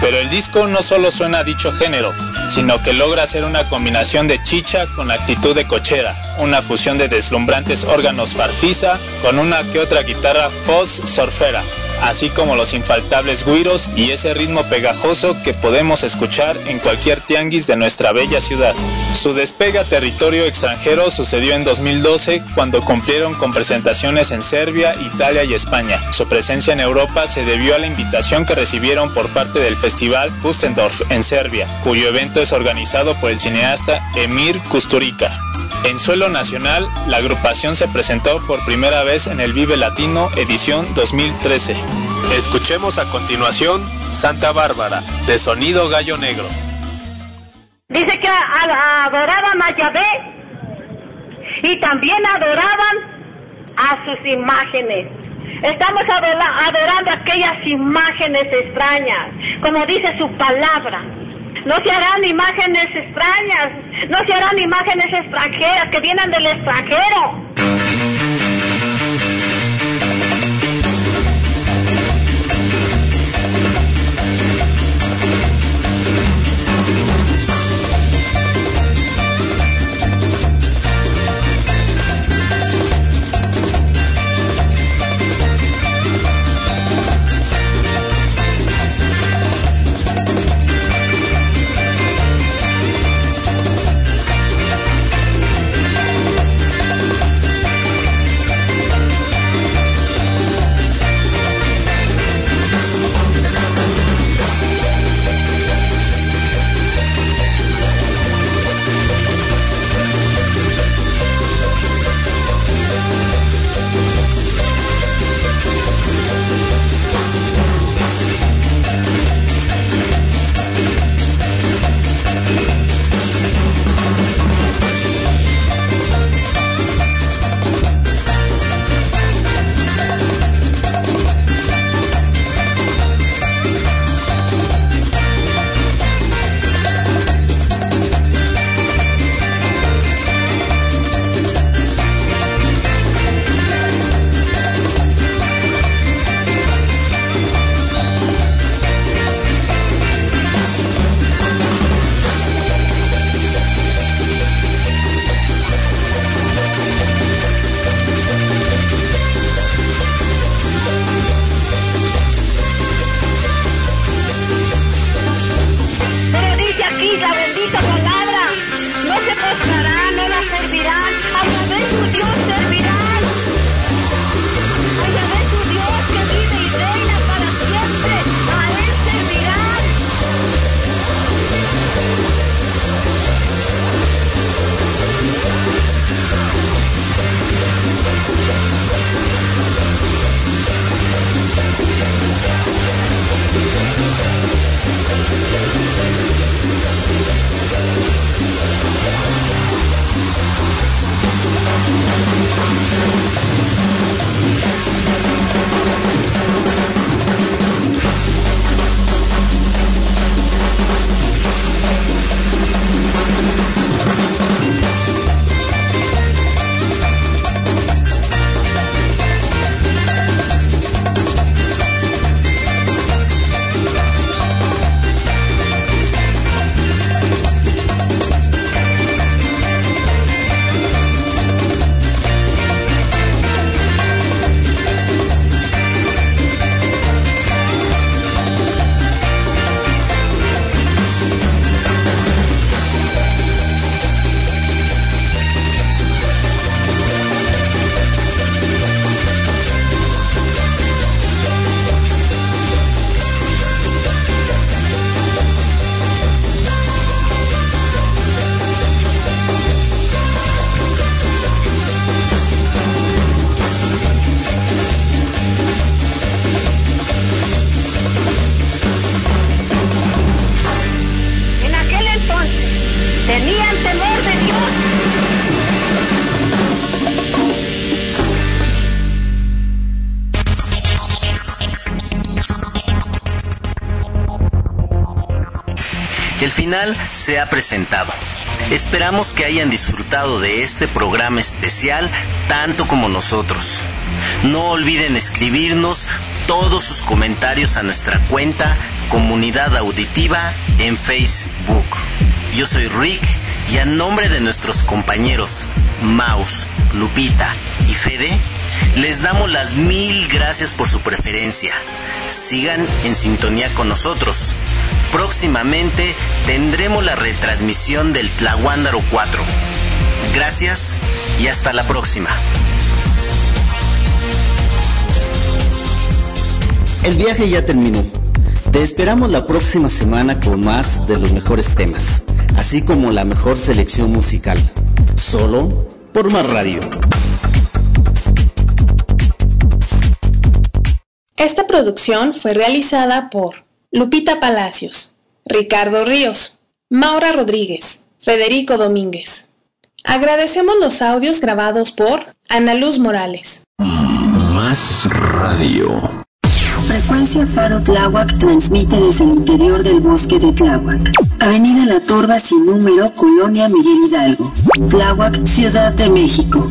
Pero el disco no solo suena a dicho género, sino que logra hacer una combinación de chicha con actitud de cochera, una fusión de deslumbrantes órganos farfisa con una que otra guitarra fuzz surfera, así como los infaltables guiros y ese ritmo pegajoso que podemos escuchar en cualquier tianguis de nuestra bella ciudad. Su despegue a territorio extranjero sucedió en 2012 cuando cumplieron con presentaciones en Serbia, Italia y España. Su presencia en Europa se debió a la invitación que recibieron por parte del Festival Pustendorf en Serbia, cuyo evento es organizado por el cineasta Emir Kusturica. En suelo nacional, la agrupación se presentó por primera vez en el Vive Latino edición 2013. Escuchemos a continuación Santa Bárbara, de Sonido Gallo Negro. Dice que adoraban a Yahvé y también adoraban a sus imágenes. Estamos adorando aquellas imágenes extrañas, como dice su palabra. No se harán imágenes extrañas, no se harán imágenes extranjeras que vienen del extranjero. Se ha presentado. Esperamos que hayan disfrutado de este programa especial tanto como nosotros. No olviden escribirnos todos sus comentarios a nuestra cuenta Comunidad Auditiva en Facebook. Yo soy Rick y a nombre de nuestros compañeros Maus, Lupita y Fede, les damos las mil gracias por su preferencia. Sigan en sintonía con nosotros. Próximamente tendremos la retransmisión del Tlahuándaro 4. Gracias y hasta la próxima. El viaje ya terminó. Te esperamos la próxima semana con más de los mejores temas, así como la mejor selección musical. Solo por Más Radio. Esta producción fue realizada por Lupita Palacios, Ricardo Ríos, Maura Rodríguez, Federico Domínguez. Agradecemos los audios grabados por Ana Luz Morales. Más radio. Frecuencia Faro Tláhuac transmite desde el interior del bosque de Tláhuac. Avenida La Torba sin número, Colonia Miguel Hidalgo. Tláhuac, Ciudad de México.